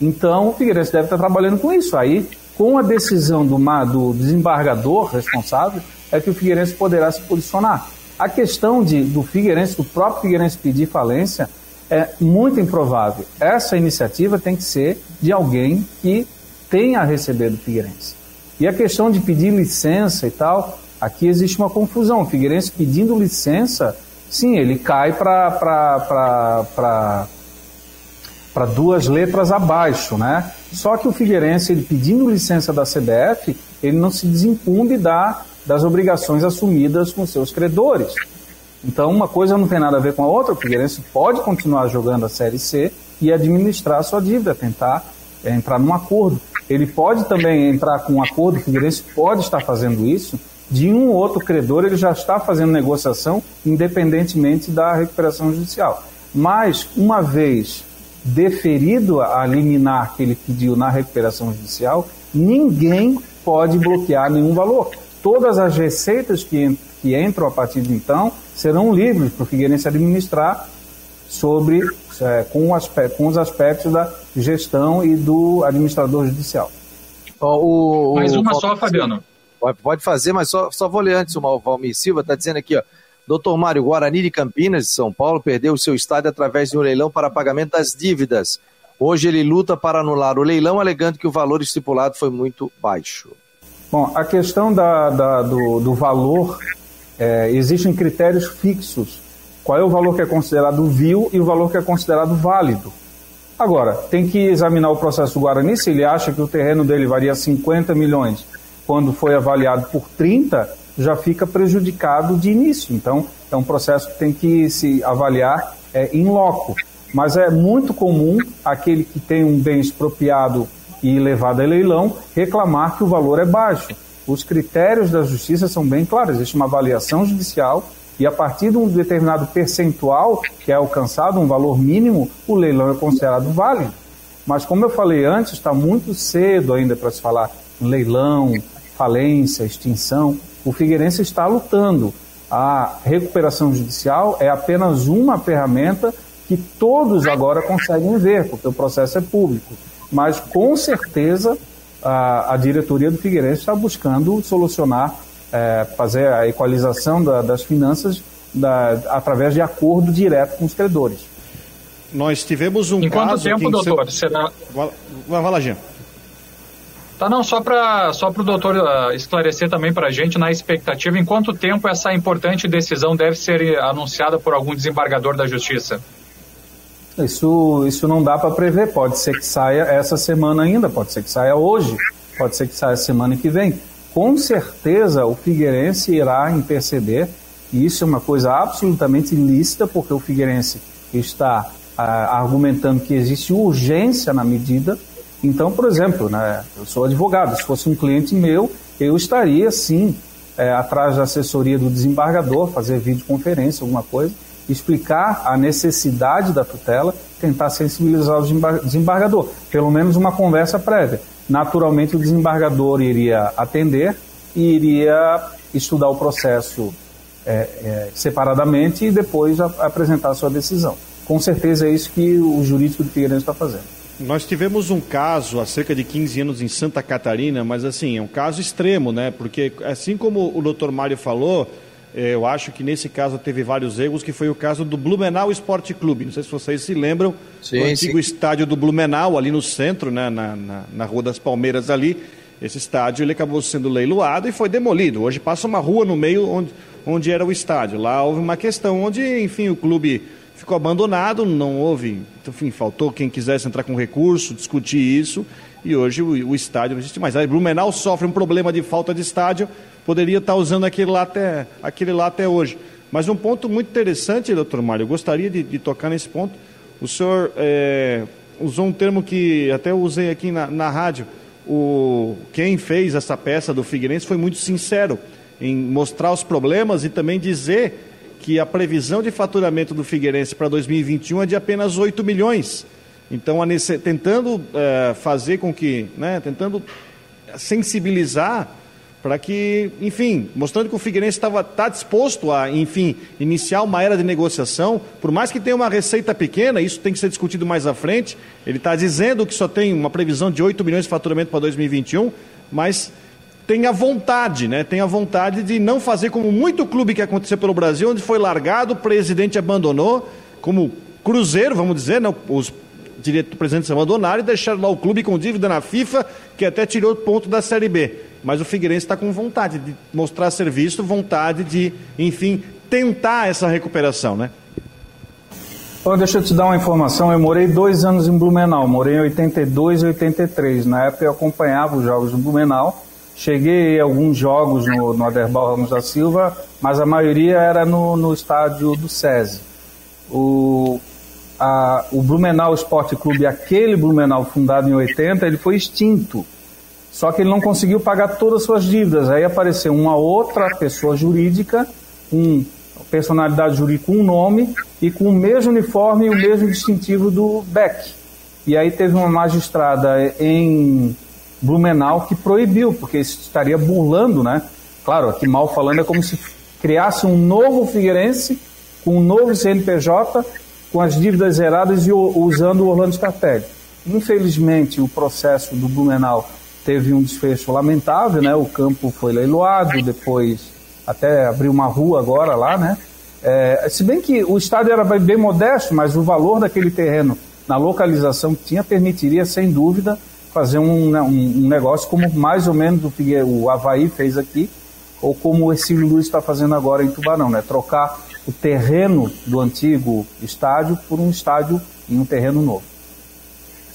Então, o Figueirense deve estar trabalhando com isso. Aí, com a decisão do, do desembargador responsável, é que o Figueirense poderá se posicionar. A questão de, do Figueirense, do próprio Figueirense pedir falência, é muito improvável. Essa iniciativa tem que ser de alguém que tenha a receber do Figueirense. E a questão de pedir licença e tal, aqui existe uma confusão. O Figueirense pedindo licença, sim, ele cai para para duas letras abaixo, né? Só que o Figueirense, ele pedindo licença da CBF, ele não se desincumbe da, das obrigações assumidas com seus credores. Então, uma coisa não tem nada a ver com a outra. O Figueirense pode continuar jogando a Série C e administrar a sua dívida, tentar é, entrar num acordo. Ele pode também entrar com um acordo, o Figueirense pode estar fazendo isso, de um ou outro credor, ele já está fazendo negociação, independentemente da recuperação judicial. Mas, uma vez deferido a liminar que ele pediu na recuperação judicial, ninguém pode bloquear nenhum valor. Todas as receitas que, que entram a partir de então serão livres para o Figueirense administrar sobre, é, com, aspecto, com, os aspectos da gestão e do administrador judicial. O, o, Mais uma o, só, Fabiano. Pode fazer, mas só, só vou ler antes. O Valmir Silva está dizendo aqui, ó. Doutor Mário, Guarani de Campinas, de São Paulo, perdeu o seu estádio através de um leilão para pagamento das dívidas. Hoje ele luta para anular o leilão, alegando que o valor estipulado foi muito baixo. Bom, a questão da, da, do, do, valor, é, existem critérios fixos. Qual é o valor que é considerado vil e o valor que é considerado válido. Agora, tem que examinar o processo do Guarani, se ele acha que o terreno dele varia 50 milhões, quando foi avaliado por 30, já fica prejudicado de início. Então, é um processo que tem que se avaliar é, em loco. Mas é muito comum aquele que tem um bem expropriado e levado a leilão reclamar que o valor é baixo. Os critérios da justiça são bem claros. Existe uma avaliação judicial e a partir de um determinado percentual que é alcançado, um valor mínimo, o leilão é considerado válido. Mas como eu falei antes, está muito cedo ainda para se falar em leilão, falência, extinção o Figueirense está lutando. A recuperação judicial é apenas uma ferramenta que todos agora conseguem ver, porque o processo é público. Mas com certeza a, a diretoria do Figueirense está buscando solucionar, é, fazer a equalização da, das finanças da, através de acordo direto com os credores. Nós tivemos um em caso. Em quanto tempo, doutor? Será... Vai, vai lá, Jean. Tá, não, só para só o doutor uh, esclarecer também para a gente, na expectativa, em quanto tempo essa importante decisão deve ser anunciada por algum desembargador da Justiça? Isso, isso não dá para prever, pode ser que saia essa semana ainda, pode ser que saia hoje, pode ser que saia semana que vem. Com certeza o Figueirense irá interceder, e isso é uma coisa absolutamente lícita, porque o Figueirense está uh, argumentando que existe urgência na medida, então, por exemplo, né, eu sou advogado, se fosse um cliente meu, eu estaria sim é, atrás da assessoria do desembargador, fazer videoconferência, alguma coisa, explicar a necessidade da tutela, tentar sensibilizar o desembargador, pelo menos uma conversa prévia. Naturalmente, o desembargador iria atender e iria estudar o processo é, é, separadamente e depois a, apresentar a sua decisão. Com certeza é isso que o jurídico do Figueirense está fazendo. Nós tivemos um caso há cerca de 15 anos em Santa Catarina, mas assim, é um caso extremo, né? Porque assim como o doutor Mário falou, eu acho que nesse caso teve vários erros, que foi o caso do Blumenau Esporte Clube. Não sei se vocês se lembram, sim, o antigo sim. estádio do Blumenau, ali no centro, né, na, na, na Rua das Palmeiras ali. Esse estádio ele acabou sendo leiloado e foi demolido. Hoje passa uma rua no meio onde, onde era o estádio. Lá houve uma questão onde, enfim, o clube ficou abandonado, não houve, enfim, faltou quem quisesse entrar com recurso, discutir isso, e hoje o, o estádio não existe mais. Aí Blumenau sofre um problema de falta de estádio, poderia estar usando aquele lá até, aquele lá até hoje. Mas um ponto muito interessante, doutor Mário, eu gostaria de, de tocar nesse ponto. O senhor é, usou um termo que até usei aqui na, na rádio. O, quem fez essa peça do Figueirense foi muito sincero em mostrar os problemas e também dizer que a previsão de faturamento do Figueirense para 2021 é de apenas 8 milhões. Então, tentando é, fazer com que, né, tentando sensibilizar para que, enfim, mostrando que o Figueirense estava tá disposto a, enfim, iniciar uma era de negociação, por mais que tenha uma receita pequena, isso tem que ser discutido mais à frente. Ele está dizendo que só tem uma previsão de 8 milhões de faturamento para 2021, mas tem a vontade, né? Tem a vontade de não fazer como muito clube que aconteceu pelo Brasil, onde foi largado, o presidente abandonou, como Cruzeiro, vamos dizer, né? os direito presidentes abandonaram e deixaram lá o clube com dívida na FIFA, que até tirou o ponto da Série B. Mas o Figueirense está com vontade de mostrar serviço, vontade de, enfim, tentar essa recuperação, né? Bom, deixa eu te dar uma informação. Eu morei dois anos em Blumenau, morei em 82 e 83. Na época eu acompanhava os jogos do Blumenau. Cheguei a alguns jogos no, no Aderbal Ramos da Silva, mas a maioria era no, no estádio do SESI. O, a, o Blumenau Esporte Clube, aquele Blumenau fundado em 80, ele foi extinto. Só que ele não conseguiu pagar todas as suas dívidas. Aí apareceu uma outra pessoa jurídica, um personalidade jurídica com um nome e com o mesmo uniforme e o mesmo distintivo do Beck. E aí teve uma magistrada em Blumenau que proibiu, porque estaria burlando, né? Claro, aqui mal falando é como se criasse um novo Figueirense com um novo CNPJ com as dívidas zeradas e usando o Orlando Scarpelli. Infelizmente, o processo do Blumenau teve um desfecho lamentável, né? O campo foi leiloado, depois até abriu uma rua agora lá, né? É, se bem que o estádio era bem modesto, mas o valor daquele terreno na localização que tinha permitiria, sem dúvida, fazer um, né, um, um negócio como mais ou menos o que o Havaí fez aqui, ou como Ercílio Luiz está fazendo agora em Tubarão, né? Trocar o terreno do antigo estádio por um estádio em um terreno novo.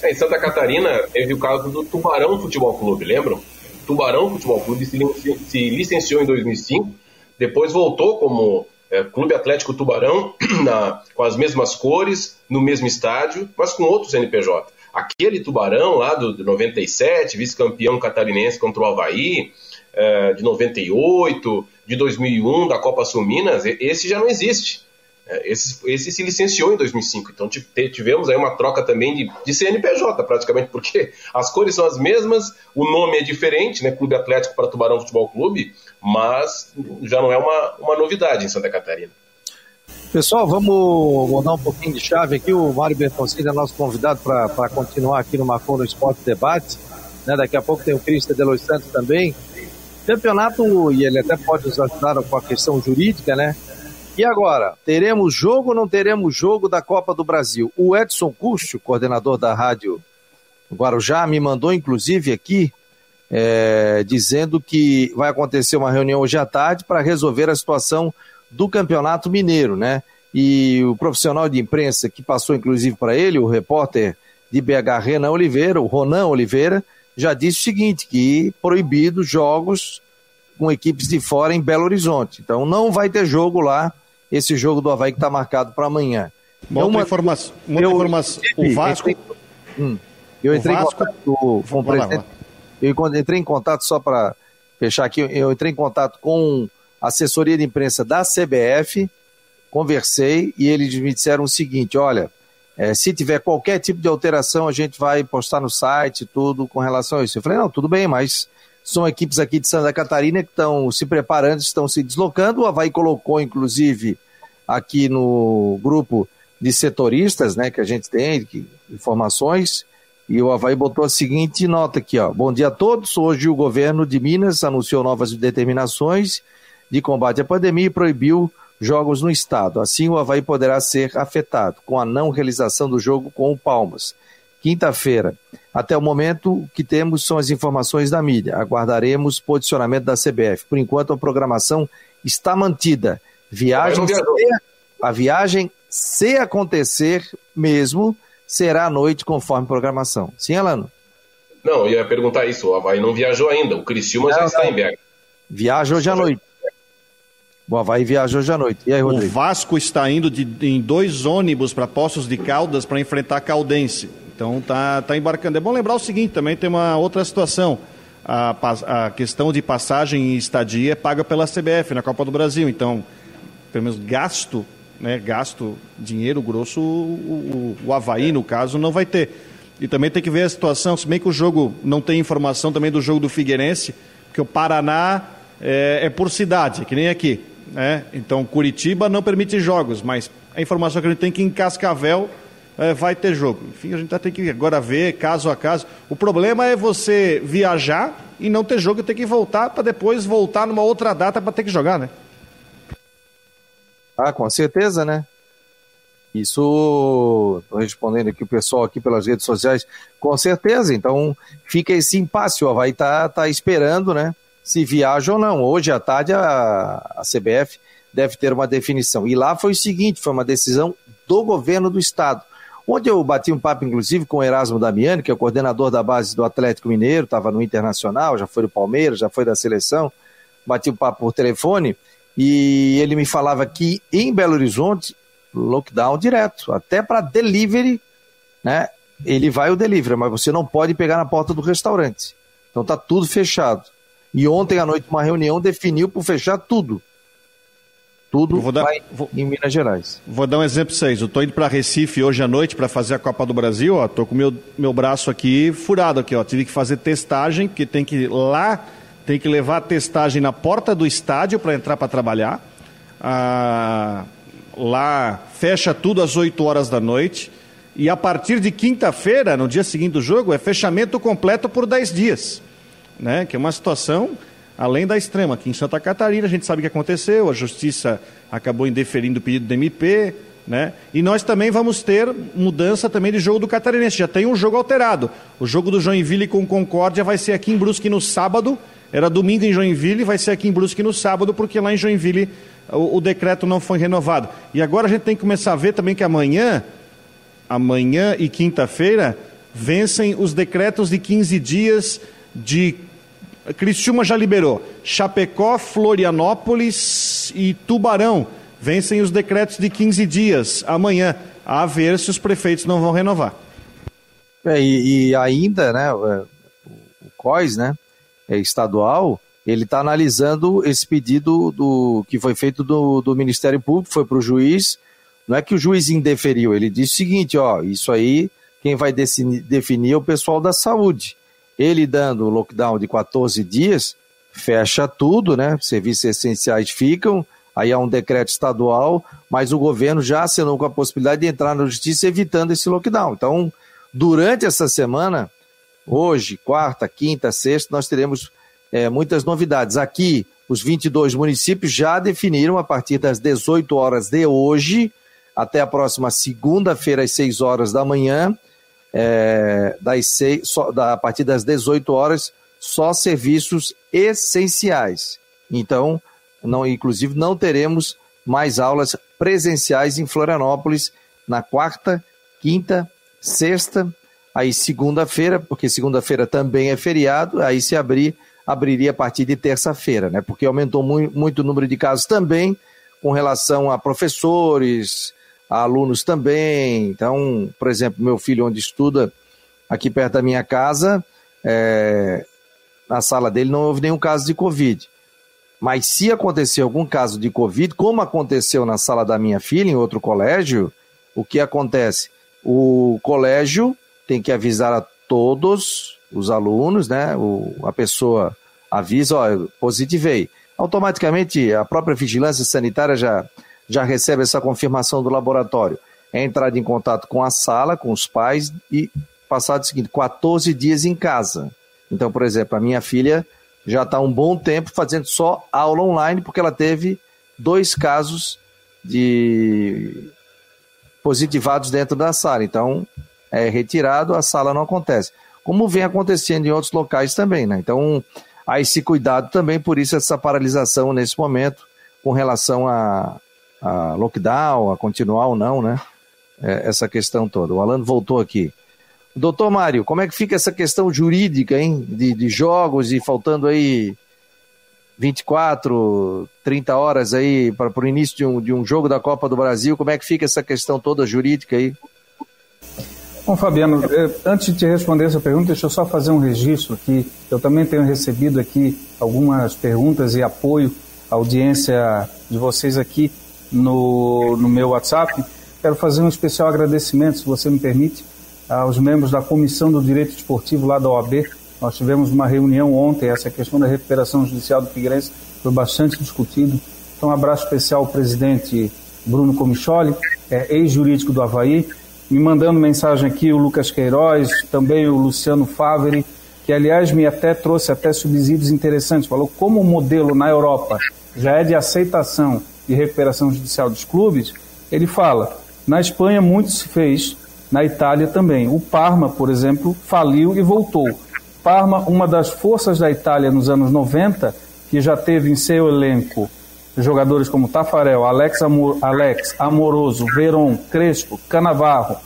É, em Santa Catarina teve o caso do Tubarão Futebol Clube, lembram? Tubarão Futebol Clube se, se licenciou em 2005, depois voltou como é, Clube Atlético Tubarão, [CLEARS THROAT] na, com as mesmas cores, no mesmo estádio, mas com outros NPJ. Aquele Tubarão lá do, do 97, vice-campeão catarinense contra o Havaí, é, de 98, de 2001, da Copa Sul Minas, esse já não existe. É, esse, esse se licenciou em 2005. Então tivemos aí uma troca também de, de CNPJ, praticamente, porque as cores são as mesmas, o nome é diferente, né? Clube Atlético para Tubarão Futebol Clube, mas já não é uma, uma novidade em Santa Catarina. Pessoal, vamos mudar um pouquinho de chave aqui. O Mário Bertoncini é nosso convidado para continuar aqui no Marcou no Esporte Debate. Né? Daqui a pouco tem o Cristian de Los Santos também. Campeonato, e ele até pode nos ajudar com a questão jurídica, né? E agora, teremos jogo ou não teremos jogo da Copa do Brasil? O Edson Cúcio, coordenador da rádio Guarujá, me mandou inclusive aqui é, dizendo que vai acontecer uma reunião hoje à tarde para resolver a situação do Campeonato Mineiro, né? E o profissional de imprensa que passou inclusive para ele, o repórter de BH Renan Oliveira, o Ronan Oliveira, já disse o seguinte, que proibido jogos com equipes de fora em Belo Horizonte. Então não vai ter jogo lá, esse jogo do Havaí que está marcado para amanhã. Uma outra informação, uma eu, informação. O Vasco. Entrei, hum, eu entrei Vasco, em contato com o presidente. Eu entrei em contato só para fechar aqui. Eu entrei em contato com a assessoria de imprensa da CBF, conversei e eles me disseram o seguinte: olha, é, se tiver qualquer tipo de alteração, a gente vai postar no site tudo com relação a isso. Eu falei, não, tudo bem, mas são equipes aqui de Santa Catarina que estão se preparando, estão se deslocando. O Havaí colocou, inclusive, aqui no grupo de setoristas, né, que a gente tem, que, informações, e o Havaí botou a seguinte nota aqui, ó. Bom dia a todos. Hoje o governo de Minas anunciou novas determinações de combate à pandemia e proibiu jogos no estado. Assim, o Havaí poderá ser afetado com a não realização do jogo com o Palmas. Quinta-feira. Até o momento, o que temos são as informações da mídia. Aguardaremos posicionamento da CBF. Por enquanto, a programação está mantida. Viagem se, a viagem, se acontecer mesmo, será à noite, conforme programação. Sim, Alano? Não, eu ia perguntar isso. O Havaí não viajou ainda. O Criciúma não, já está não. em BH. Viaja hoje à noite. O Havaí viajou hoje à noite. E aí, Rodrigo? O Vasco está indo de, em dois ônibus para Poços de Caldas para enfrentar Caldense. Então tá, tá embarcando. É bom lembrar o seguinte, também tem uma outra situação. A, a questão de passagem e estadia é paga pela CBF na Copa do Brasil. Então, pelo menos gasto, né, gasto, dinheiro grosso, o, o, o Havaí, no caso, não vai ter. E também tem que ver a situação, se bem que o jogo não tem informação também do jogo do Figueirense, porque o Paraná é, é por cidade, que nem aqui. Né? Então, Curitiba não permite jogos, mas a informação que a gente tem que em Cascavel é, vai ter jogo. Enfim, a gente vai ter que agora ver caso a caso. O problema é você viajar e não ter jogo e ter que voltar para depois voltar numa outra data para ter que jogar, né? Ah, com certeza, né? Isso, estou respondendo aqui o pessoal aqui pelas redes sociais, com certeza. Então, fica esse impasse. O Havaí tá, tá esperando, né? Se viaja ou não. Hoje à tarde a, a CBF deve ter uma definição. E lá foi o seguinte: foi uma decisão do governo do estado. Onde eu bati um papo, inclusive, com o Erasmo Damiani, que é o coordenador da base do Atlético Mineiro, estava no Internacional, já foi do Palmeiras, já foi da seleção. Bati um papo por telefone e ele me falava que em Belo Horizonte lockdown direto, até para delivery, né? Ele vai o delivery, mas você não pode pegar na porta do restaurante. Então tá tudo fechado. E ontem à noite uma reunião definiu por fechar tudo. Tudo dar, vou, em Minas Gerais. Vou dar um exemplo para vocês. Eu tô indo para Recife hoje à noite para fazer a Copa do Brasil, ó, tô com meu meu braço aqui furado aqui, ó. Tive que fazer testagem, que tem que ir lá, tem que levar a testagem na porta do estádio para entrar para trabalhar. Ah, lá fecha tudo às 8 horas da noite. E a partir de quinta-feira, no dia seguinte do jogo, é fechamento completo por 10 dias. Né? Que é uma situação além da extrema. Aqui em Santa Catarina a gente sabe o que aconteceu, a justiça acabou indeferindo o pedido do MP, né? E nós também vamos ter mudança também de jogo do Catarinense. Já tem um jogo alterado. O jogo do Joinville com Concórdia vai ser aqui em Brusque no sábado. Era domingo em Joinville, vai ser aqui em Brusque no sábado, porque lá em Joinville o, o, decreto não foi renovado. E agora a gente tem que começar a ver também que amanhã, amanhã e quinta-feira, vencem os decretos de 15 dias de. Criciúma já liberou. Chapecó, Florianópolis e Tubarão vencem os decretos de 15 dias amanhã, a ver se os prefeitos não vão renovar. É, e, e, ainda, né, o COIS, né, é estadual, ele está analisando esse pedido do que foi feito do, do Ministério Público, foi para o juiz. Não é que o juiz indeferiu, ele disse o seguinte: ó, isso aí quem vai definir é o pessoal da saúde. Ele dando o lockdown de 14 dias, fecha tudo, né? Serviços essenciais ficam, aí há um decreto estadual, mas o governo já assinou com a possibilidade de entrar na justiça evitando esse lockdown. Então, durante essa semana, hoje, quarta, quinta, sexta, nós teremos é, muitas novidades. Aqui, os 22 municípios já definiram a partir das 18 horas de hoje até a próxima segunda-feira, às 6 horas da manhã, é, das só, da, a partir das 18 horas, só serviços essenciais. Então, não, inclusive, não teremos mais aulas presenciais em Florianópolis na quarta, quinta, sexta, aí segunda-feira, porque segunda-feira também é feriado, aí se abrir abriria a partir de terça-feira, né? Porque aumentou muito, muito o número de casos também com relação a professores, a alunos também. Então, por exemplo, meu filho onde estuda aqui perto da minha casa, é, na sala dele não houve nenhum caso de Covid. Mas se acontecer algum caso de Covid, como aconteceu na sala da minha filha, em outro colégio, o que acontece? O colégio tem que avisar a todos os alunos, né? O, a pessoa avisa, ó, positivei. Automaticamente a própria vigilância sanitária já, já recebe essa confirmação do laboratório. É entrada em contato com a sala, com os pais e passado o seguinte, 14 dias em casa. Então, por exemplo, a minha filha já está um bom tempo fazendo só aula online, porque ela teve dois casos de positivados dentro da sala. Então, é retirado, a sala não acontece. Como vem acontecendo em outros locais também, né? Então, há esse cuidado também, por isso essa paralisação nesse momento com relação a, a lockdown, a continuar ou não, né? É, essa questão toda. O Alan voltou aqui. Doutor Mário, como é que fica essa questão jurídica, hein? De, de jogos e faltando aí 24, 30 horas aí para o início de um, de um jogo da Copa do Brasil, como é que fica essa questão toda jurídica aí? Bom, Fabiano, eh, antes de te responder essa pergunta, deixa eu só fazer um registro aqui. Eu também tenho recebido aqui algumas perguntas e apoio à audiência de vocês aqui no, no meu WhatsApp. Quero fazer um especial agradecimento, se você me permite, aos membros da Comissão do Direito Esportivo lá da OAB. Nós tivemos uma reunião ontem, essa questão da recuperação judicial do Figueirense foi bastante discutido. Então, um abraço especial ao presidente Bruno Comicholi, é, ex-jurídico do Havaí, me mandando mensagem aqui o Lucas Queiroz, também o Luciano Faveri, que aliás me até trouxe até subsídios interessantes, falou como o modelo na Europa já é de aceitação e recuperação judicial dos clubes, ele fala, na Espanha muito se fez, na Itália também. O Parma, por exemplo, faliu e voltou. Parma, uma das forças da Itália nos anos 90, que já teve em seu elenco jogadores como Tafarel, Alex, Amor, Alex Amoroso, Veron, Crespo, Canavarro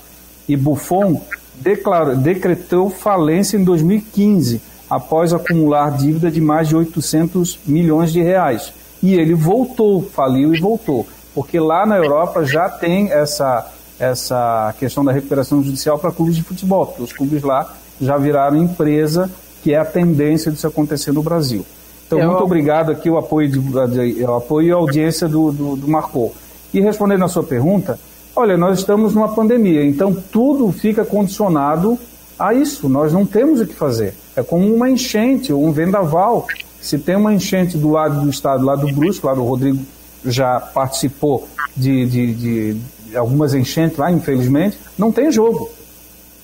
e Buffon, declarou, decretou falência em 2015, após acumular dívida de mais de 800 milhões de reais. E ele voltou, faliu e voltou, porque lá na Europa já tem essa, essa questão da recuperação judicial para clubes de futebol, porque os clubes lá já viraram empresa, que é a tendência disso acontecer no Brasil. Então, é, muito obrigado aqui o apoio, de, o apoio e a audiência do, do, do Marcou. E respondendo a sua pergunta, olha, nós estamos numa pandemia, então tudo fica condicionado a isso. Nós não temos o que fazer. É como uma enchente ou um vendaval. Se tem uma enchente do lado do estado, lá do Brusco, lá do Rodrigo já participou de, de, de algumas enchentes lá, infelizmente, não tem jogo.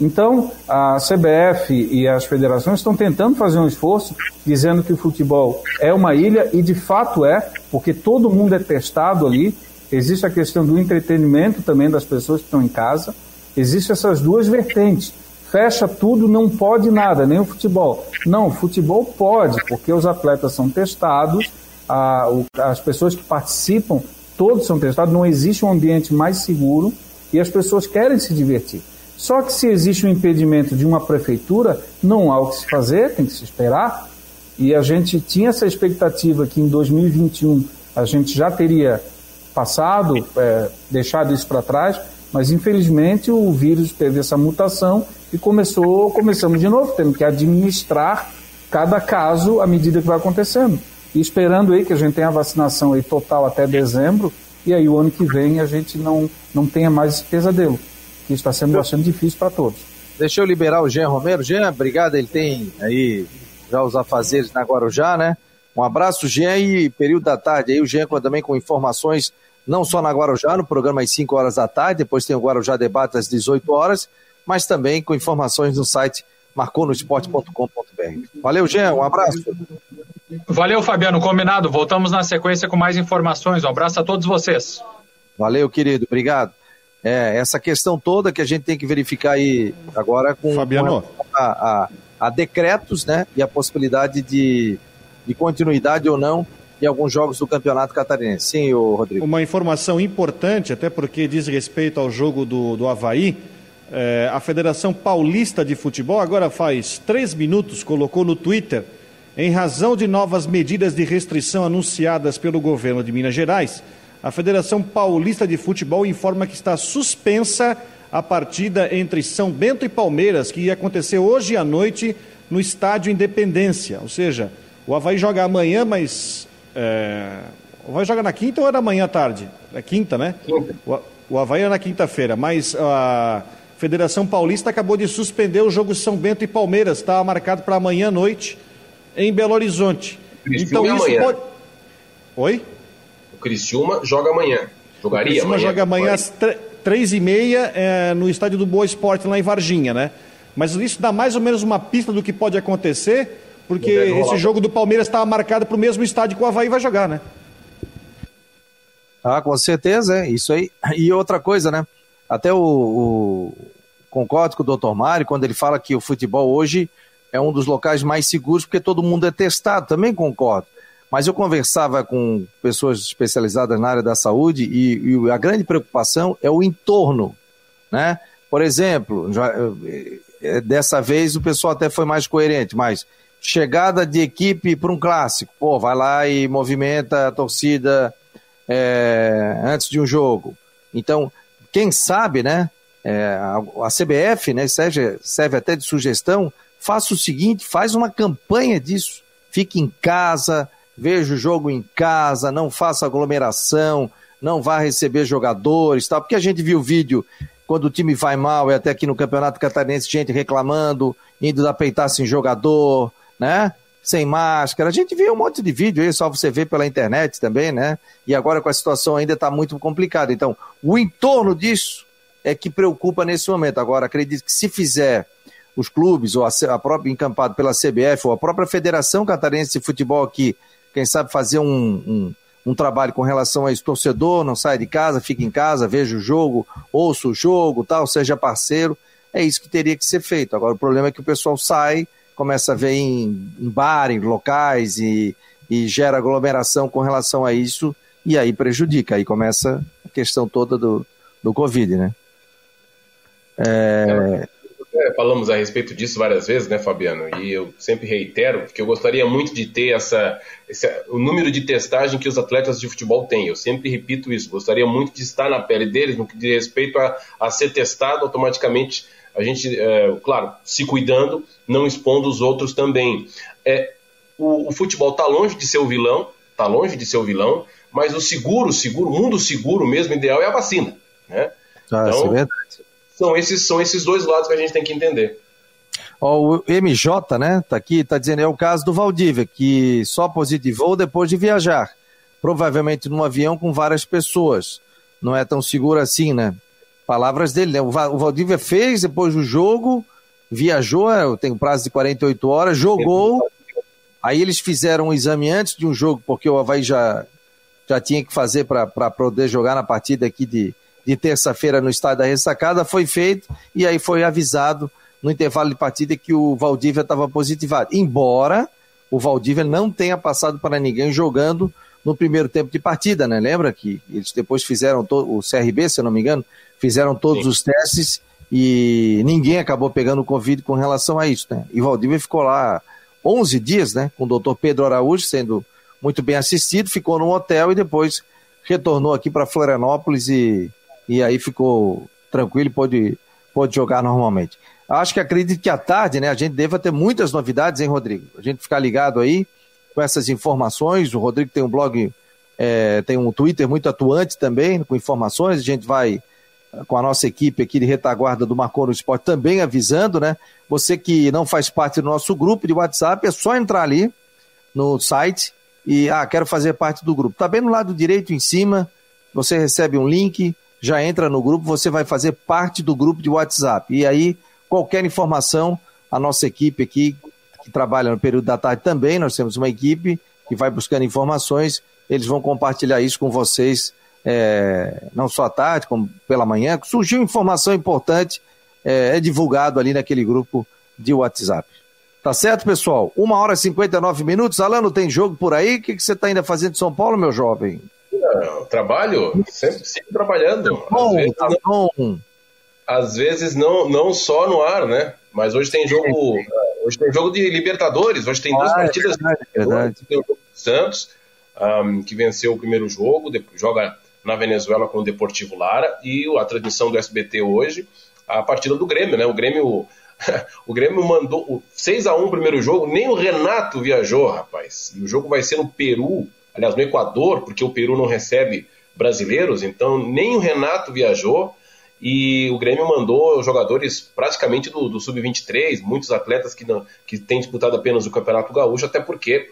Então, a CBF e as federações estão tentando fazer um esforço, dizendo que o futebol é uma ilha, e de fato é, porque todo mundo é testado ali. Existe a questão do entretenimento também das pessoas que estão em casa. Existem essas duas vertentes. Fecha tudo, não pode nada, nem o futebol. Não, o futebol pode, porque os atletas são testados, as pessoas que participam, todos são testados, não existe um ambiente mais seguro e as pessoas querem se divertir. Só que se existe um impedimento de uma prefeitura, não há o que se fazer, tem que se esperar. E a gente tinha essa expectativa que em 2021 a gente já teria passado, é, deixado isso para trás, mas infelizmente o vírus teve essa mutação e começou, começamos de novo, tendo que administrar cada caso à medida que vai acontecendo. E esperando aí que a gente tenha a vacinação aí total até dezembro, e aí o ano que vem a gente não, não tenha mais esse pesadelo que está sendo bastante difícil para todos. Deixa eu liberar o Jean Romero. Jean, obrigado. Ele tem aí já os afazeres na Guarujá, né? Um abraço, Jean, e período da tarde. Aí o Jean também com informações, não só na Guarujá, no programa às 5 horas da tarde, depois tem o Guarujá Debate às 18 horas, mas também com informações no site marconosport.com.br. Valeu, Jean, um abraço. Valeu, Fabiano, combinado. Voltamos na sequência com mais informações. Um abraço a todos vocês. Valeu, querido, obrigado. É, essa questão toda que a gente tem que verificar aí agora com, Fabiano. com a, a, a, decretos, né? E a possibilidade de, de continuidade ou não em alguns jogos do Campeonato Catarinense. Sim, o Rodrigo. Uma informação importante, até porque diz respeito ao jogo do, do Havaí. É, a Federação Paulista de Futebol, agora faz três minutos, colocou no Twitter, em razão de novas medidas de restrição anunciadas pelo governo de Minas Gerais a Federação Paulista de Futebol informa que está suspensa a partida entre São Bento e Palmeiras, que ia acontecer hoje à noite no Estádio Independência. Ou seja, o Havaí joga amanhã, mas. É... O Havaí joga na quinta ou é na manhã à tarde? É quinta, né? Quinta. O, o Havaí é na quinta-feira, mas a Federação Paulista acabou de suspender o jogo São Bento e Palmeiras. Está marcado para amanhã à noite em Belo Horizonte. Então isso amanhã. pode. Oi? Criciúma joga amanhã. Jogaria o Criciúma amanhã. joga amanhã às três e meia é, no estádio do Boa Esporte, lá em Varginha, né? Mas isso dá mais ou menos uma pista do que pode acontecer, porque esse jogo do Palmeiras estava marcado para o mesmo estádio que o Havaí vai jogar, né? Ah, com certeza, é isso aí. E outra coisa, né? Até o, o concordo com o doutor Mário quando ele fala que o futebol hoje é um dos locais mais seguros porque todo mundo é testado. Também concordo. Mas eu conversava com pessoas especializadas na área da saúde e, e a grande preocupação é o entorno, né? Por exemplo, já, eh, dessa vez o pessoal até foi mais coerente, mas chegada de equipe para um clássico, pô, vai lá e movimenta a torcida é, antes de um jogo. Então, quem sabe, né? é, a, a, CBF, né, serve, serve até de sugestão, faça o seguinte, faz uma campanha disso. Fique em casa, veja o jogo em casa, não faça aglomeração, não vá receber jogadores, tal, porque a gente viu o vídeo quando o time vai mal, e até aqui no Campeonato Catarinense, gente reclamando, indo dar peitaço em jogador, né? Sem máscara. A gente viu um monte de vídeo aí, só você ver pela internet também, né? E agora com a situação ainda está muito complicada. Então, o entorno disso é que preocupa nesse momento. Agora, acredito que se fizer os clubes, ou a, a própria encampado pela CBF, ou a própria Federação Catarinense de Futebol aqui, quem sabe fazer um, um um trabalho com relação a esse torcedor, não sai de casa, fica em casa, veja o jogo, ouça o jogo, tal, seja parceiro. É isso que teria que ser feito. Agora, o problema é que o pessoal sai, começa a ver em, em bar, em locais e, e gera aglomeração com relação a isso e aí prejudica. Aí começa a questão toda do, do Covid, né? É... Falamos a respeito disso várias vezes, né, Fabiano? E eu sempre reitero que eu gostaria muito de ter essa, esse, o número de testagem que os atletas de futebol têm. Eu sempre repito isso. Gostaria muito de estar na pele deles no que diz respeito a, a ser testado automaticamente. A gente, é, claro, se cuidando, não expondo os outros também. É, o, o futebol está longe de ser o vilão, está longe de ser o vilão, mas o seguro, seguro, o mundo seguro mesmo, ideal é a vacina, né? Ah, então, é verdade são esses, são esses dois lados que a gente tem que entender. O MJ, né, tá aqui, tá dizendo, é o caso do Valdívia, que só positivou depois de viajar. Provavelmente num avião com várias pessoas. Não é tão seguro assim, né? Palavras dele, né? O Valdívia fez depois do jogo, viajou, é, tem um prazo de 48 horas, jogou. Aí eles fizeram um exame antes de um jogo, porque o Havaí já, já tinha que fazer para poder jogar na partida aqui de, de terça-feira no estádio da Ressacada foi feito e aí foi avisado no intervalo de partida que o Valdívia estava positivado. Embora o Valdívia não tenha passado para ninguém jogando no primeiro tempo de partida, né? Lembra que eles depois fizeram o CRB, se eu não me engano, fizeram todos Sim. os testes e ninguém acabou pegando o Covid com relação a isso, né? E o Valdívia ficou lá 11 dias, né? Com o doutor Pedro Araújo sendo muito bem assistido, ficou no hotel e depois retornou aqui para Florianópolis e e aí ficou tranquilo e pôde, pôde jogar normalmente. Acho que acredito que à tarde, né, a gente deva ter muitas novidades, hein, Rodrigo? A gente ficar ligado aí com essas informações. O Rodrigo tem um blog, é, tem um Twitter muito atuante também, com informações. A gente vai com a nossa equipe aqui de retaguarda do Marcou no Esporte também avisando, né? Você que não faz parte do nosso grupo de WhatsApp, é só entrar ali no site e, ah, quero fazer parte do grupo. Tá bem no lado direito em cima, você recebe um link, já entra no grupo, você vai fazer parte do grupo de WhatsApp. E aí, qualquer informação, a nossa equipe aqui, que trabalha no período da tarde também, nós temos uma equipe que vai buscando informações, eles vão compartilhar isso com vocês, é, não só à tarde, como pela manhã. Surgiu informação importante, é, é divulgado ali naquele grupo de WhatsApp. Tá certo, pessoal? Uma hora e 59 minutos. Alano, tem jogo por aí? O que, que você está ainda fazendo em São Paulo, meu jovem? Trabalho, sempre, sempre trabalhando. Tá bom, às vezes, tá não, às vezes não, não só no ar, né? Mas hoje tem jogo, hoje tem jogo de Libertadores, hoje tem duas ah, é partidas. É verdade, é. Tem o jogo Santos, um, que venceu o primeiro jogo, joga na Venezuela com o Deportivo Lara, e a transmissão do SBT hoje, a partida do Grêmio, né? O Grêmio [LAUGHS] o Grêmio mandou 6 a 1 o primeiro jogo, nem o Renato viajou, rapaz. E o jogo vai ser no Peru, aliás, no Equador, porque o Peru não recebe brasileiros, então nem o Renato viajou e o Grêmio mandou jogadores praticamente do, do Sub-23, muitos atletas que, não, que têm disputado apenas o Campeonato Gaúcho, até porque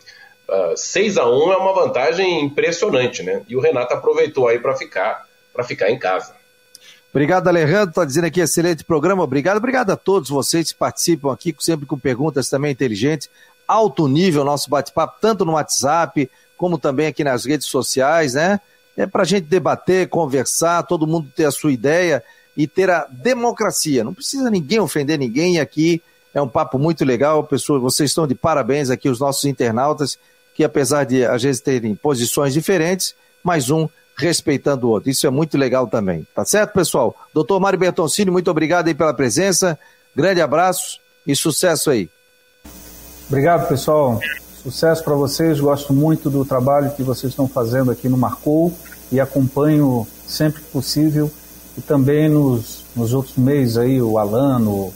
uh, ah, 6 a 1 é uma vantagem impressionante, né? E o Renato aproveitou aí para ficar, ficar em casa. Obrigado, Alejandro. Está dizendo aqui, excelente programa. Obrigado. Obrigado a todos vocês que participam aqui, sempre com perguntas também inteligentes. Alto nível nosso bate-papo, tanto no WhatsApp, como também aqui nas redes sociais, né? É para a gente debater, conversar, todo mundo ter a sua ideia e ter a democracia. Não precisa ninguém ofender ninguém aqui é um papo muito legal. Pessoas, vocês estão de parabéns aqui, os nossos internautas, que apesar de às vezes terem posições diferentes, mais um respeitando o outro. Isso é muito legal também. Tá certo, pessoal? Doutor Mário Bertoncini, muito obrigado aí pela presença. Grande abraço e sucesso aí. Obrigado, pessoal. Sucesso para vocês, gosto muito do trabalho que vocês estão fazendo aqui no Marcou e acompanho sempre que possível e também nos nos outros meses aí, o Alano,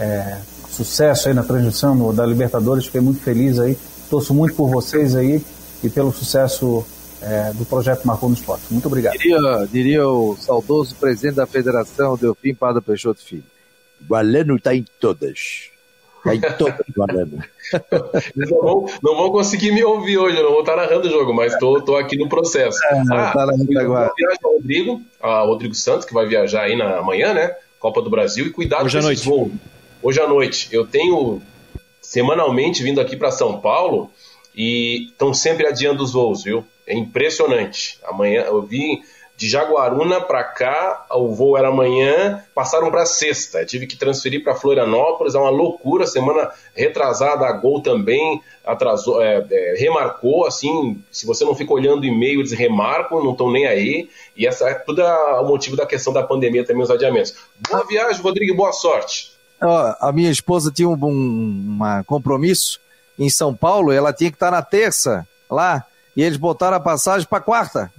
é, sucesso aí na transmissão no, da Libertadores, fiquei muito feliz aí, torço muito por vocês aí e pelo sucesso é, do projeto Marcou no Esporte. Muito obrigado. Diria, diria o saudoso presidente da federação, Delfim Pada Peixoto Filho. O Alano está em todas. Eles [LAUGHS] não vão, não vão conseguir me ouvir hoje, eu não vou estar narrando o jogo, mas estou tô, tô aqui no processo. É, ah, tá viajar o Rodrigo, a Rodrigo Santos, que vai viajar aí na manhã, né? Copa do Brasil, e cuidado hoje com esses voos. Hoje à noite. Eu tenho semanalmente vindo aqui para São Paulo e estão sempre adiando os voos, viu? É impressionante. Amanhã eu vim de Jaguaruna para cá, o voo era amanhã, passaram para sexta. Eu tive que transferir para Florianópolis, é uma loucura. Semana retrasada, a Gol também atrasou, é, é, remarcou. Assim, se você não fica olhando o e-mail, eles remarcam, não estão nem aí. E essa é tudo o motivo da questão da pandemia também, os adiamentos. Boa viagem, Rodrigo, boa sorte. A minha esposa tinha um, um compromisso em São Paulo, ela tinha que estar na terça lá e eles botaram a passagem para quarta.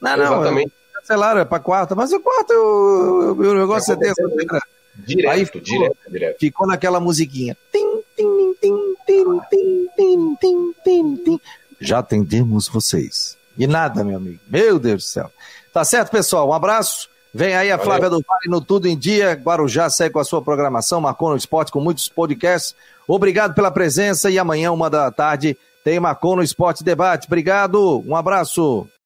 Não, não, Exatamente. Cancelaram, é para quarta, mas o quarta, o, o negócio é terça-feira. Direto, Aí ficou, direto, direto. Ficou naquela musiquinha. Tim, tim, tim, tim, tim, tim, tim, tim, tim. Já atendemos vocês. E nada, meu amigo. Meu Deus do céu. Tá certo, pessoal? Um abraço. Vem aí a Valeu. Flávia do Vale no Tudo em Dia. Guarujá segue com a sua programação, marcou no esporte com muitos podcasts. Obrigado pela presença e amanhã, uma da tarde, tem Marcou no Esporte Debate. Obrigado, um abraço.